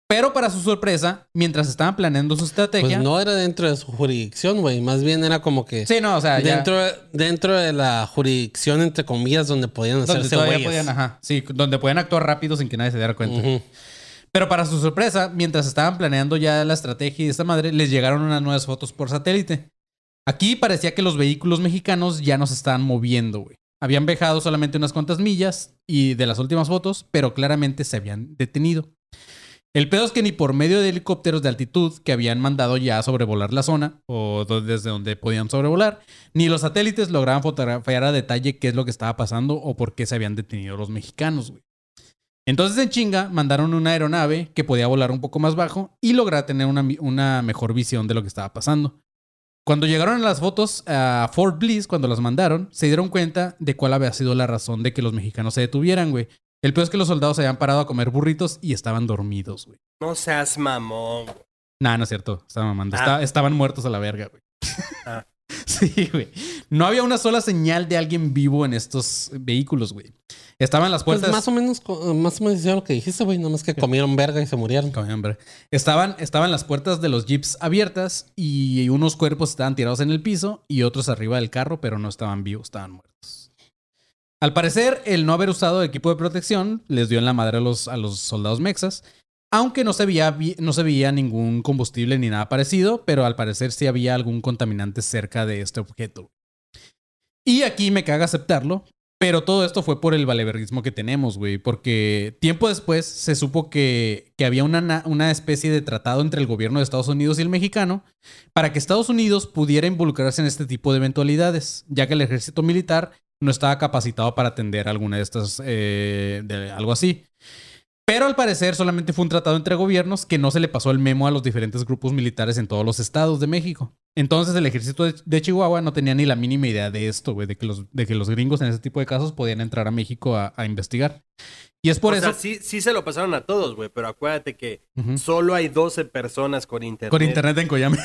Pero para su sorpresa, mientras estaban planeando su Pues estrategia. no era dentro de su jurisdicción, güey. Más bien era como que Sí, no, o sea, ya- dentro, dentro de la jurisdicción, entre comillas, donde podían donde hacerse güeyes. podían, ajá, sí, donde podían actuar rápido sin que nadie se diera cuenta. Pero para su sorpresa, mientras estaban planeando ya la estrategia y esta madre, les llegaron unas nuevas fotos por satélite. Aquí parecía que los vehículos mexicanos ya no se estaban moviendo, güey. Habían viajado solamente unas cuantas millas y de las últimas fotos, pero claramente se habían detenido. El pedo es que ni por medio de helicópteros de altitud que habían mandado ya sobrevolar la zona o desde donde podían sobrevolar, ni los satélites lograban fotografiar a detalle qué es lo que estaba pasando o por qué se habían detenido los mexicanos, güey. Entonces en chinga mandaron una aeronave que podía volar un poco más bajo y lograr tener una, mejor visión de lo que estaba pasando. Cuando llegaron las fotos a Fort Bliss, cuando las mandaron, se dieron cuenta de cuál había sido la razón de que los mexicanos se detuvieran, güey. El peor es que los soldados se habían parado a comer burritos y estaban dormidos, güey. No seas mamón. Nah, no es cierto. Estaban mamando. Ah. Esta- estaban muertos a la verga, güey. Ah. (laughs) Sí, güey. No había una sola señal de alguien vivo en estos vehículos, güey. Estaban las Pues puertas. más o menos, co- más o menos lo que dijiste, güey. Nomás que comieron verga y se murieron. Come, hombre. Estaban, estaban las puertas de los jeeps abiertas y unos cuerpos estaban tirados en el piso y otros arriba del carro, pero no estaban vivos, estaban muertos. Al parecer, el no haber usado equipo de protección les dio en la madre a los, a los soldados mexas, aunque no se, veía, no se veía ningún combustible ni nada parecido, pero al parecer sí había algún contaminante cerca de este objeto. Y aquí me caga aceptarlo, pero todo esto fue por el valeverguismo que tenemos, güey. Porque tiempo después se supo que, que había una, na- una especie de tratado entre el gobierno de Estados Unidos y el mexicano para que Estados Unidos pudiera involucrarse en este tipo de eventualidades, ya que el ejército militar no estaba capacitado para atender alguna de estas, eh, de algo así. Pero al parecer solamente fue un tratado entre gobiernos que no se le pasó el memo a los diferentes grupos militares en todos los estados de México. Entonces el ejército de, Chihuahua no tenía ni la mínima idea de esto, güey, de, que los, de que los gringos en ese tipo de casos podían entrar a México a, a investigar. Y es por o eso... sea, sí, sí se lo pasaron a todos, güey, pero acuérdate que solo hay 12 personas con internet. Con internet en Coyame.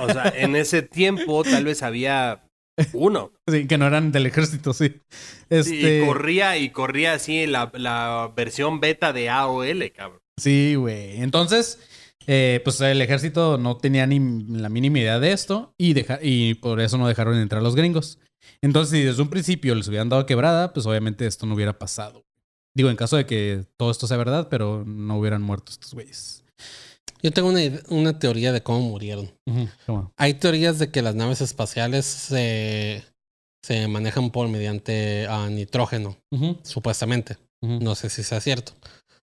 O sea, en ese tiempo tal vez había uno. (laughs) Sí, que no eran del ejército, sí. Este... Y corría y corría así la, la versión beta de AOL, cabrón. Sí, güey. Entonces, eh, pues el ejército no tenía ni la mínima idea de esto y, deja- y por eso no dejaron entrar los gringos. Entonces, si desde un principio les hubieran dado quebrada, pues obviamente esto no hubiera pasado. Digo, en caso de que todo esto sea verdad, pero no hubieran muerto estos güeyes. Yo tengo una, una teoría de cómo murieron. ¿Cómo? Hay teorías de que las naves espaciales se, se manejan por mediante ah, nitrógeno, supuestamente. No sé si sea cierto.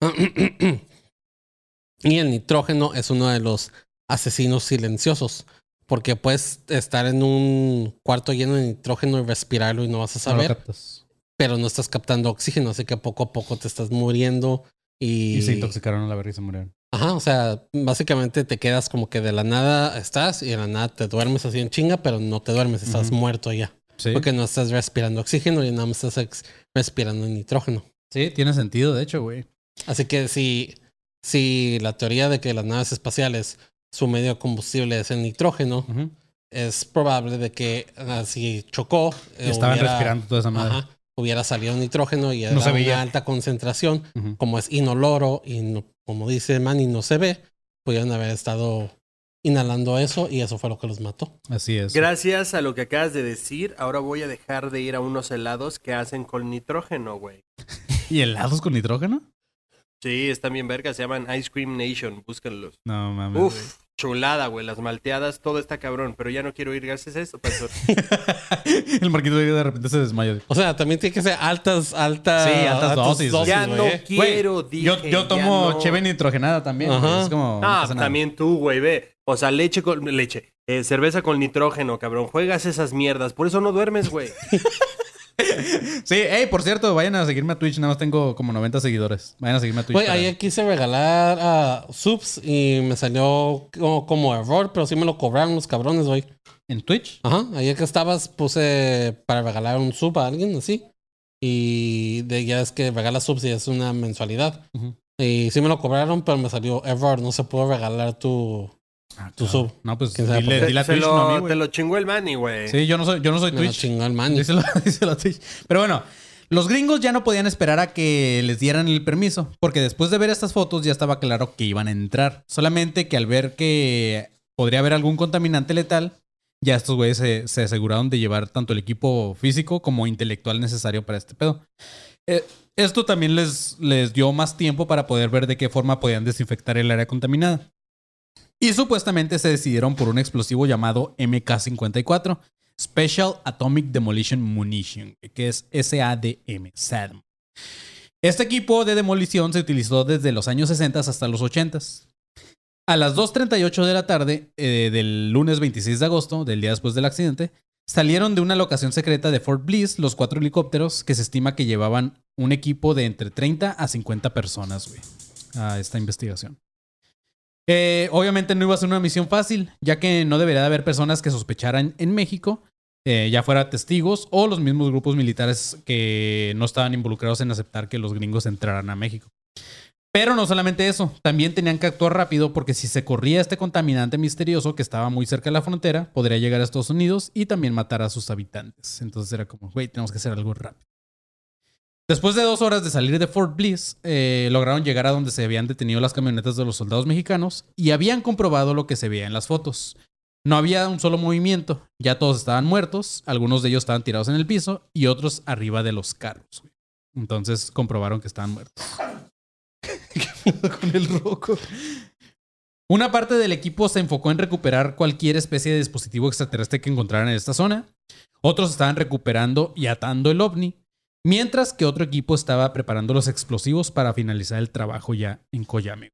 (clears throat) y el nitrógeno es uno de los asesinos silenciosos. Porque puedes estar en un cuarto lleno de nitrógeno y respirarlo y no vas a saber, pero no estás captando oxígeno, así que poco a poco te estás muriendo y... Y se intoxicaron a la verga y se murieron. Ajá, o sea, básicamente te quedas como que de la nada estás y de la nada te duermes así en chinga, pero no te duermes, estás muerto ya. Sí. Porque no estás respirando oxígeno y nada más estás respirando nitrógeno. Sí, tiene sentido, de hecho, güey. Así que si, si la teoría de que las naves espaciales, su medio de combustible es el nitrógeno, es probable de que ah, si chocó, eh, Estaban hubiera- respirando toda esa madre. ajá, hubiera salido nitrógeno y era No una alta concentración, como es inoloro y no- como dice Manny, no se ve, pudieron haber estado inhalando eso y eso fue lo que los mató. Así es. Gracias a lo que acabas de decir, ahora voy a dejar de ir a unos helados que hacen con nitrógeno, güey. (laughs) ¿Y helados con nitrógeno? Sí, están bien vergas, se llaman Ice Cream Nation, búsquenlos. No mames. güey. Uf, chulada, güey, las malteadas, todo está cabrón, pero ya no quiero ir gracias a eso, pastor. (laughs) el marquito de repente se desmayó. O sea, también tiene que ser altas, altas, Sí, altas dosis, ya no quiero, dije, yo, yo tomo no. cheve nitrogenada también. Ajá. Es como. no Ah, nada. también tú, güey, ve. O sea, leche con leche, eh, cerveza con nitrógeno, cabrón. Juegas esas mierdas, por eso no duermes, güey. (laughs) (laughs) Sí, hey, por cierto, vayan a seguirme a Twitch. Nada más tengo como 90 seguidores. Vayan a seguirme a Twitch. Güey, para- ayer quise regalar a subs y me salió como, como error, pero sí me lo cobraron los cabrones, güey. ¿En Twitch? Ajá, ayer que estabas puse para regalar un sub a alguien así. Y de, ya es que regala subs y es una mensualidad. Y sí me lo cobraron, pero me salió error, no se pudo regalar tu... Ah, Tu cabrón. sub. No, pues ¿Quién sabe dile, dile a Se Twitch, lo- no a mí, güey. te lo chingó el Manny, güey. Sí, yo no soy, yo no soy Me lo Twitch. chingó el man. Díselo, (laughs) díselo a Twitch. Pero bueno, Los gringos ya no podían esperar a que les dieran el permiso, porque después de ver estas fotos ya estaba claro que iban a entrar. Solamente que al ver que podría haber algún contaminante letal, ya estos güeyes se, se aseguraron de llevar tanto el equipo físico como intelectual necesario para este pedo. Eh, esto también les, les dio más tiempo para poder ver de qué forma podían desinfectar el área contaminada. Y supuestamente se decidieron por un explosivo llamado MK54, Special Atomic Demolition Munition, que es SADM. SADM. Este equipo de demolición se utilizó desde los años 60 hasta los 80. A las 2.38 de la tarde eh, del lunes 26 de agosto, del día después del accidente, salieron de una locación secreta de Fort Bliss los cuatro helicópteros que se estima que llevaban un equipo de entre 30 a 50 personas, a esta investigación. Eh, obviamente no iba a ser una misión fácil, ya que no debería de haber personas que sospecharan en México, eh, ya fuera testigos o los mismos grupos militares que no estaban involucrados en aceptar que los gringos entraran a México. Pero no solamente eso, también tenían que actuar rápido porque si se corría este contaminante misterioso que estaba muy cerca de la frontera, podría llegar a Estados Unidos y también matar a sus habitantes. Entonces era como, güey, tenemos que hacer algo rápido. Después de dos horas de salir de Fort Bliss, eh, lograron llegar a donde se habían detenido las camionetas de los soldados mexicanos y habían comprobado lo que se veía en las fotos. No había un solo movimiento, ya todos estaban muertos, algunos de ellos estaban tirados en el piso y otros arriba de los carros. Entonces comprobaron que estaban muertos. (laughs) ¿Qué con el roco? Una parte del equipo se enfocó en recuperar cualquier especie de dispositivo extraterrestre que encontraran en esta zona. Otros estaban recuperando y atando el ovni. Mientras que otro equipo estaba preparando los explosivos para finalizar el trabajo ya en Koyame.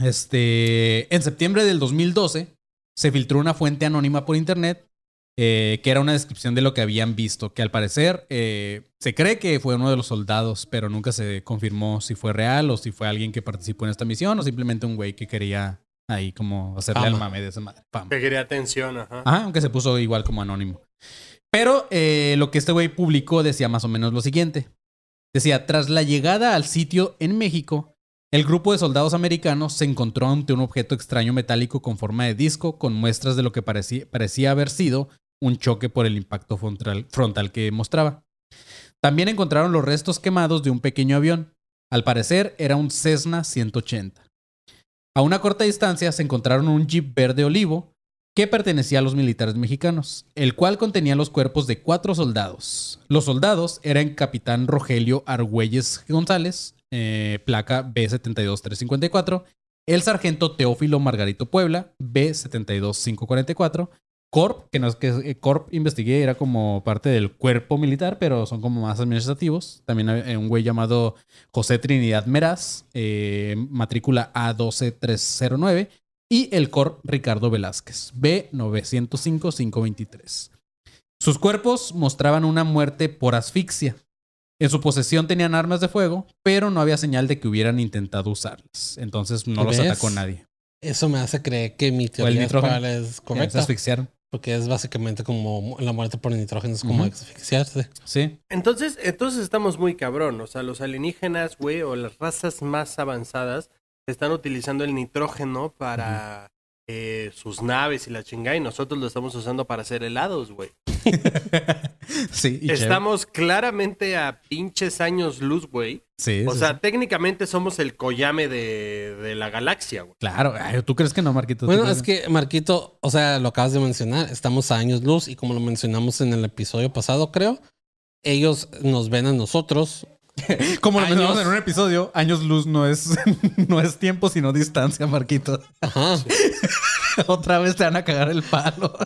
Este, en septiembre del 2012 se filtró una fuente anónima por internet eh, que era una descripción de lo que habían visto, que al parecer eh, se cree que fue uno de los soldados, pero nunca se confirmó si fue real o si fue alguien que participó en esta misión o simplemente un güey que quería ahí como hacerle al mame de esa madre. Que quería atención, ajá. Ajá, aunque se puso igual como anónimo. Pero eh, lo que este güey publicó decía más o menos lo siguiente. Decía, tras la llegada al sitio en México, el grupo de soldados americanos se encontró ante un objeto extraño metálico con forma de disco con muestras de lo que parecía, parecía haber sido un choque por el impacto frontal, frontal que mostraba. También encontraron los restos quemados de un pequeño avión. Al parecer era un Cessna 180. A una corta distancia se encontraron un jeep verde olivo que pertenecía a los militares mexicanos, el cual contenía los cuerpos de cuatro soldados. Los soldados eran capitán Rogelio Argüelles González, eh, placa B72354, el sargento Teófilo Margarito Puebla, B72544, Corp, que no es que eh, Corp investigué, era como parte del cuerpo militar, pero son como más administrativos. También hay un güey llamado José Trinidad Meraz, eh, matrícula A12309, y el Cor Ricardo Velázquez, B905-523. Sus cuerpos mostraban una muerte por asfixia. En su posesión tenían armas de fuego, pero no había señal de que hubieran intentado usarlas. Entonces no los atacó nadie. Eso me hace creer que mi teoría es correcta. Se asfixiaron. Porque es básicamente como la muerte por nitrógeno, es como asfixiarse. Sí. Entonces, entonces estamos muy cabrón. O sea, los alienígenas, güey, o las razas más avanzadas están utilizando el nitrógeno para eh, sus naves y la chingada y nosotros lo estamos usando para hacer helados, güey. (laughs) sí. Estamos claramente a pinches años luz, güey. Sí. O sí, sea, sí. técnicamente somos el Koyame de, de la galaxia, güey. Claro. Ay, ¿Tú crees que no, Marquito? ¿Tú Bueno, es que Marquito, o sea, lo acabas de mencionar, estamos a años luz y como lo mencionamos en el episodio pasado, creo, ellos nos ven a nosotros. (laughs) Como lo años- mencionamos en un episodio, años luz no es, (laughs) no es tiempo, sino distancia, Marquito. Ajá. (laughs) Otra vez te van a cagar el palo.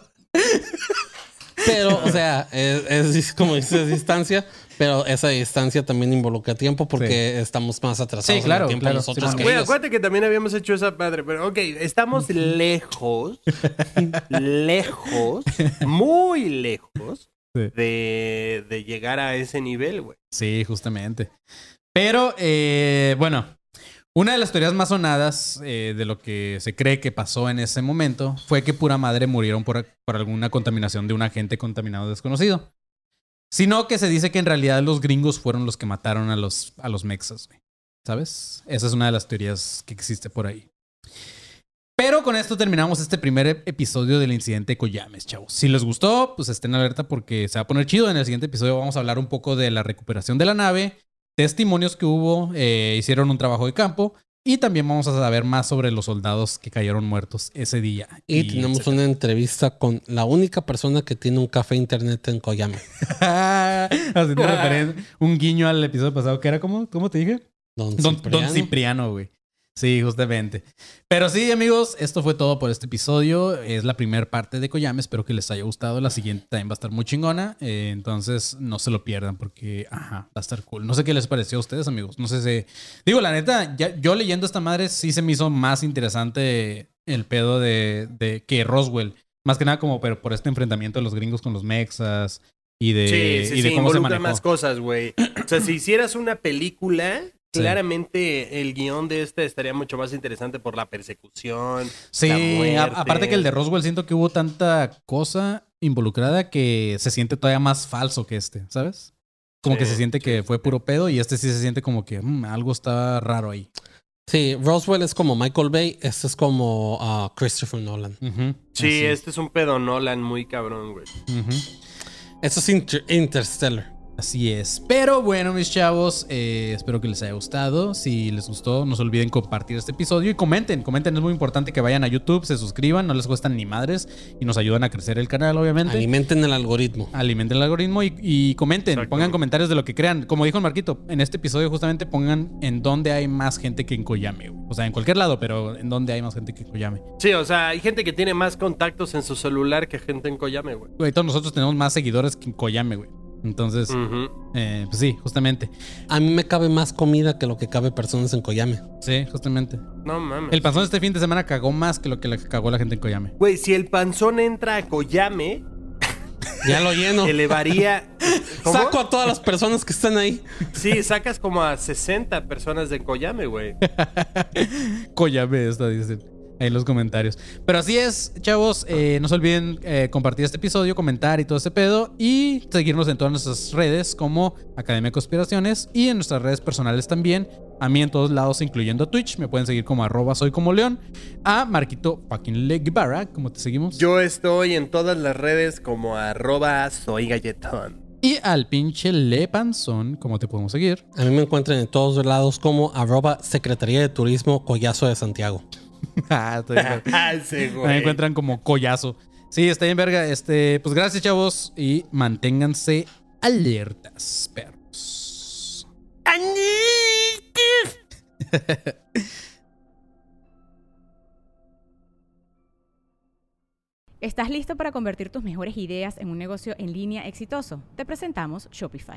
Pero, o sea, es, es como dices, distancia, pero esa distancia también involucra tiempo porque estamos más atrasados Sí, claro, en el tiempo claro. nosotros Sí, que ellos. acuérdate que también habíamos hecho esa padre, pero ok, estamos lejos, lejos, muy lejos Sí. de, de llegar a ese nivel, güey. Sí, justamente. Pero, eh, bueno, una de las teorías más sonadas eh, de lo que se cree que pasó en ese momento fue que pura madre murieron por, por alguna contaminación de un agente contaminado desconocido. Sino que se dice que en realidad los gringos fueron los que mataron a los, a los mexas, güey. ¿Sabes? Esa es una de las teorías que existe por ahí. Pero con esto terminamos este primer ep- episodio del incidente Coyames, chavos. Si les gustó, pues estén alerta porque se va a poner chido. En el siguiente episodio vamos a hablar un poco de la recuperación de la nave, testimonios que hubo, eh, hicieron un trabajo de campo y también vamos a saber más sobre los soldados que cayeron muertos ese día. Y, tenemos etcétera. una entrevista con la única persona que tiene un café internet en Koyame. (laughs) Haciendo referencia, un guiño al episodio pasado que era como, ¿cómo te dije? Don. Don Cipriano, güey. Sí, justamente. Pero sí, amigos, esto fue todo por este episodio. Es la primera parte de Koyame. Espero que les haya gustado. La siguiente también va a estar muy chingona. Eh, entonces, no se lo pierdan porque, ajá, va a estar cool. No sé qué les pareció a ustedes, amigos. No sé si... Digo, la neta, ya, yo leyendo esta madre sí se me hizo más interesante el pedo de, de que Roswell. Más que nada como pero por este enfrentamiento de los gringos con los mexas y de, Sí, sí, y de sí, cómo se manejó. más cosas, güey. O sea, si hicieras una película, Sí. claramente el guion de este estaría mucho más interesante por la persecución. Sí, la a- muerte. aparte que el de Roswell siento que hubo tanta cosa involucrada que se siente todavía más falso que este, ¿sabes? Como que se siente sí, que sí, fue puro pedo y este sí se siente como que mm, algo está raro ahí. Sí, Roswell es como Michael Bay, este es como ah, Christopher Nolan. Sí, así, este es un pedo Nolan muy cabrón, güey. ujú. Esto es Inter- Interstellar. Así es. Pero bueno, mis chavos, eh, espero que les haya gustado. Si les gustó, no se olviden compartir este episodio y comenten. Comenten, es muy importante que vayan a YouTube, se suscriban, no les cuestan ni madres y nos ayudan a crecer el canal, obviamente. Alimenten el algoritmo. alimenten el algoritmo y, y comenten, Exacto. pongan comentarios de lo que crean. Como dijo el Marquito, en este episodio justamente pongan en dónde hay más gente que en Koyame. güey. O sea, en cualquier lado, pero en dónde hay más gente que en Koyame. Sí, o sea, hay gente que tiene más contactos en su celular que gente en Koyame, güey. Güey, todos nosotros tenemos más seguidores que en Koyame, güey. Entonces, eh, pues sí, justamente. A mí me cabe más comida que lo que cabe personas en Koyame. Sí, justamente. No mames. El panzón este fin de semana cagó más que lo que la cagó la gente en Koyame. Güey, si el panzón entra a Koyame, Ya lo lleno. elevaría. ¿Cómo? Saco a todas las personas que están ahí. Sí, sacas como a 60 personas de Koyame, güey. (laughs) Koyame, esta dicen ahí en los comentarios. Pero así es, chavos. eh, no se olviden eh, compartir este episodio, comentar y todo ese pedo. Y seguirnos en todas nuestras redes como Academia de Conspiraciones y en nuestras redes personales también. A mí en todos lados, incluyendo Twitch. Me pueden seguir como arroba soy como león. A Marquito fucking Le Guevara, como te seguimos. Yo estoy en todas las redes como arroba soy galletón. Y al pinche Le Panzón, como te podemos seguir. A mí me encuentran en todos lados como arroba Secretaría de Turismo Collazo de Santiago. (laughs) Ah, estoy bien. (laughs) Ah. Me encuentran como collazo. Sí, está bien, verga. Este, pues gracias, chavos. Y manténganse alertas, perros. (laughs) ¿Estás listo para convertir tus mejores ideas en un negocio en línea exitoso? Te presentamos Shopify.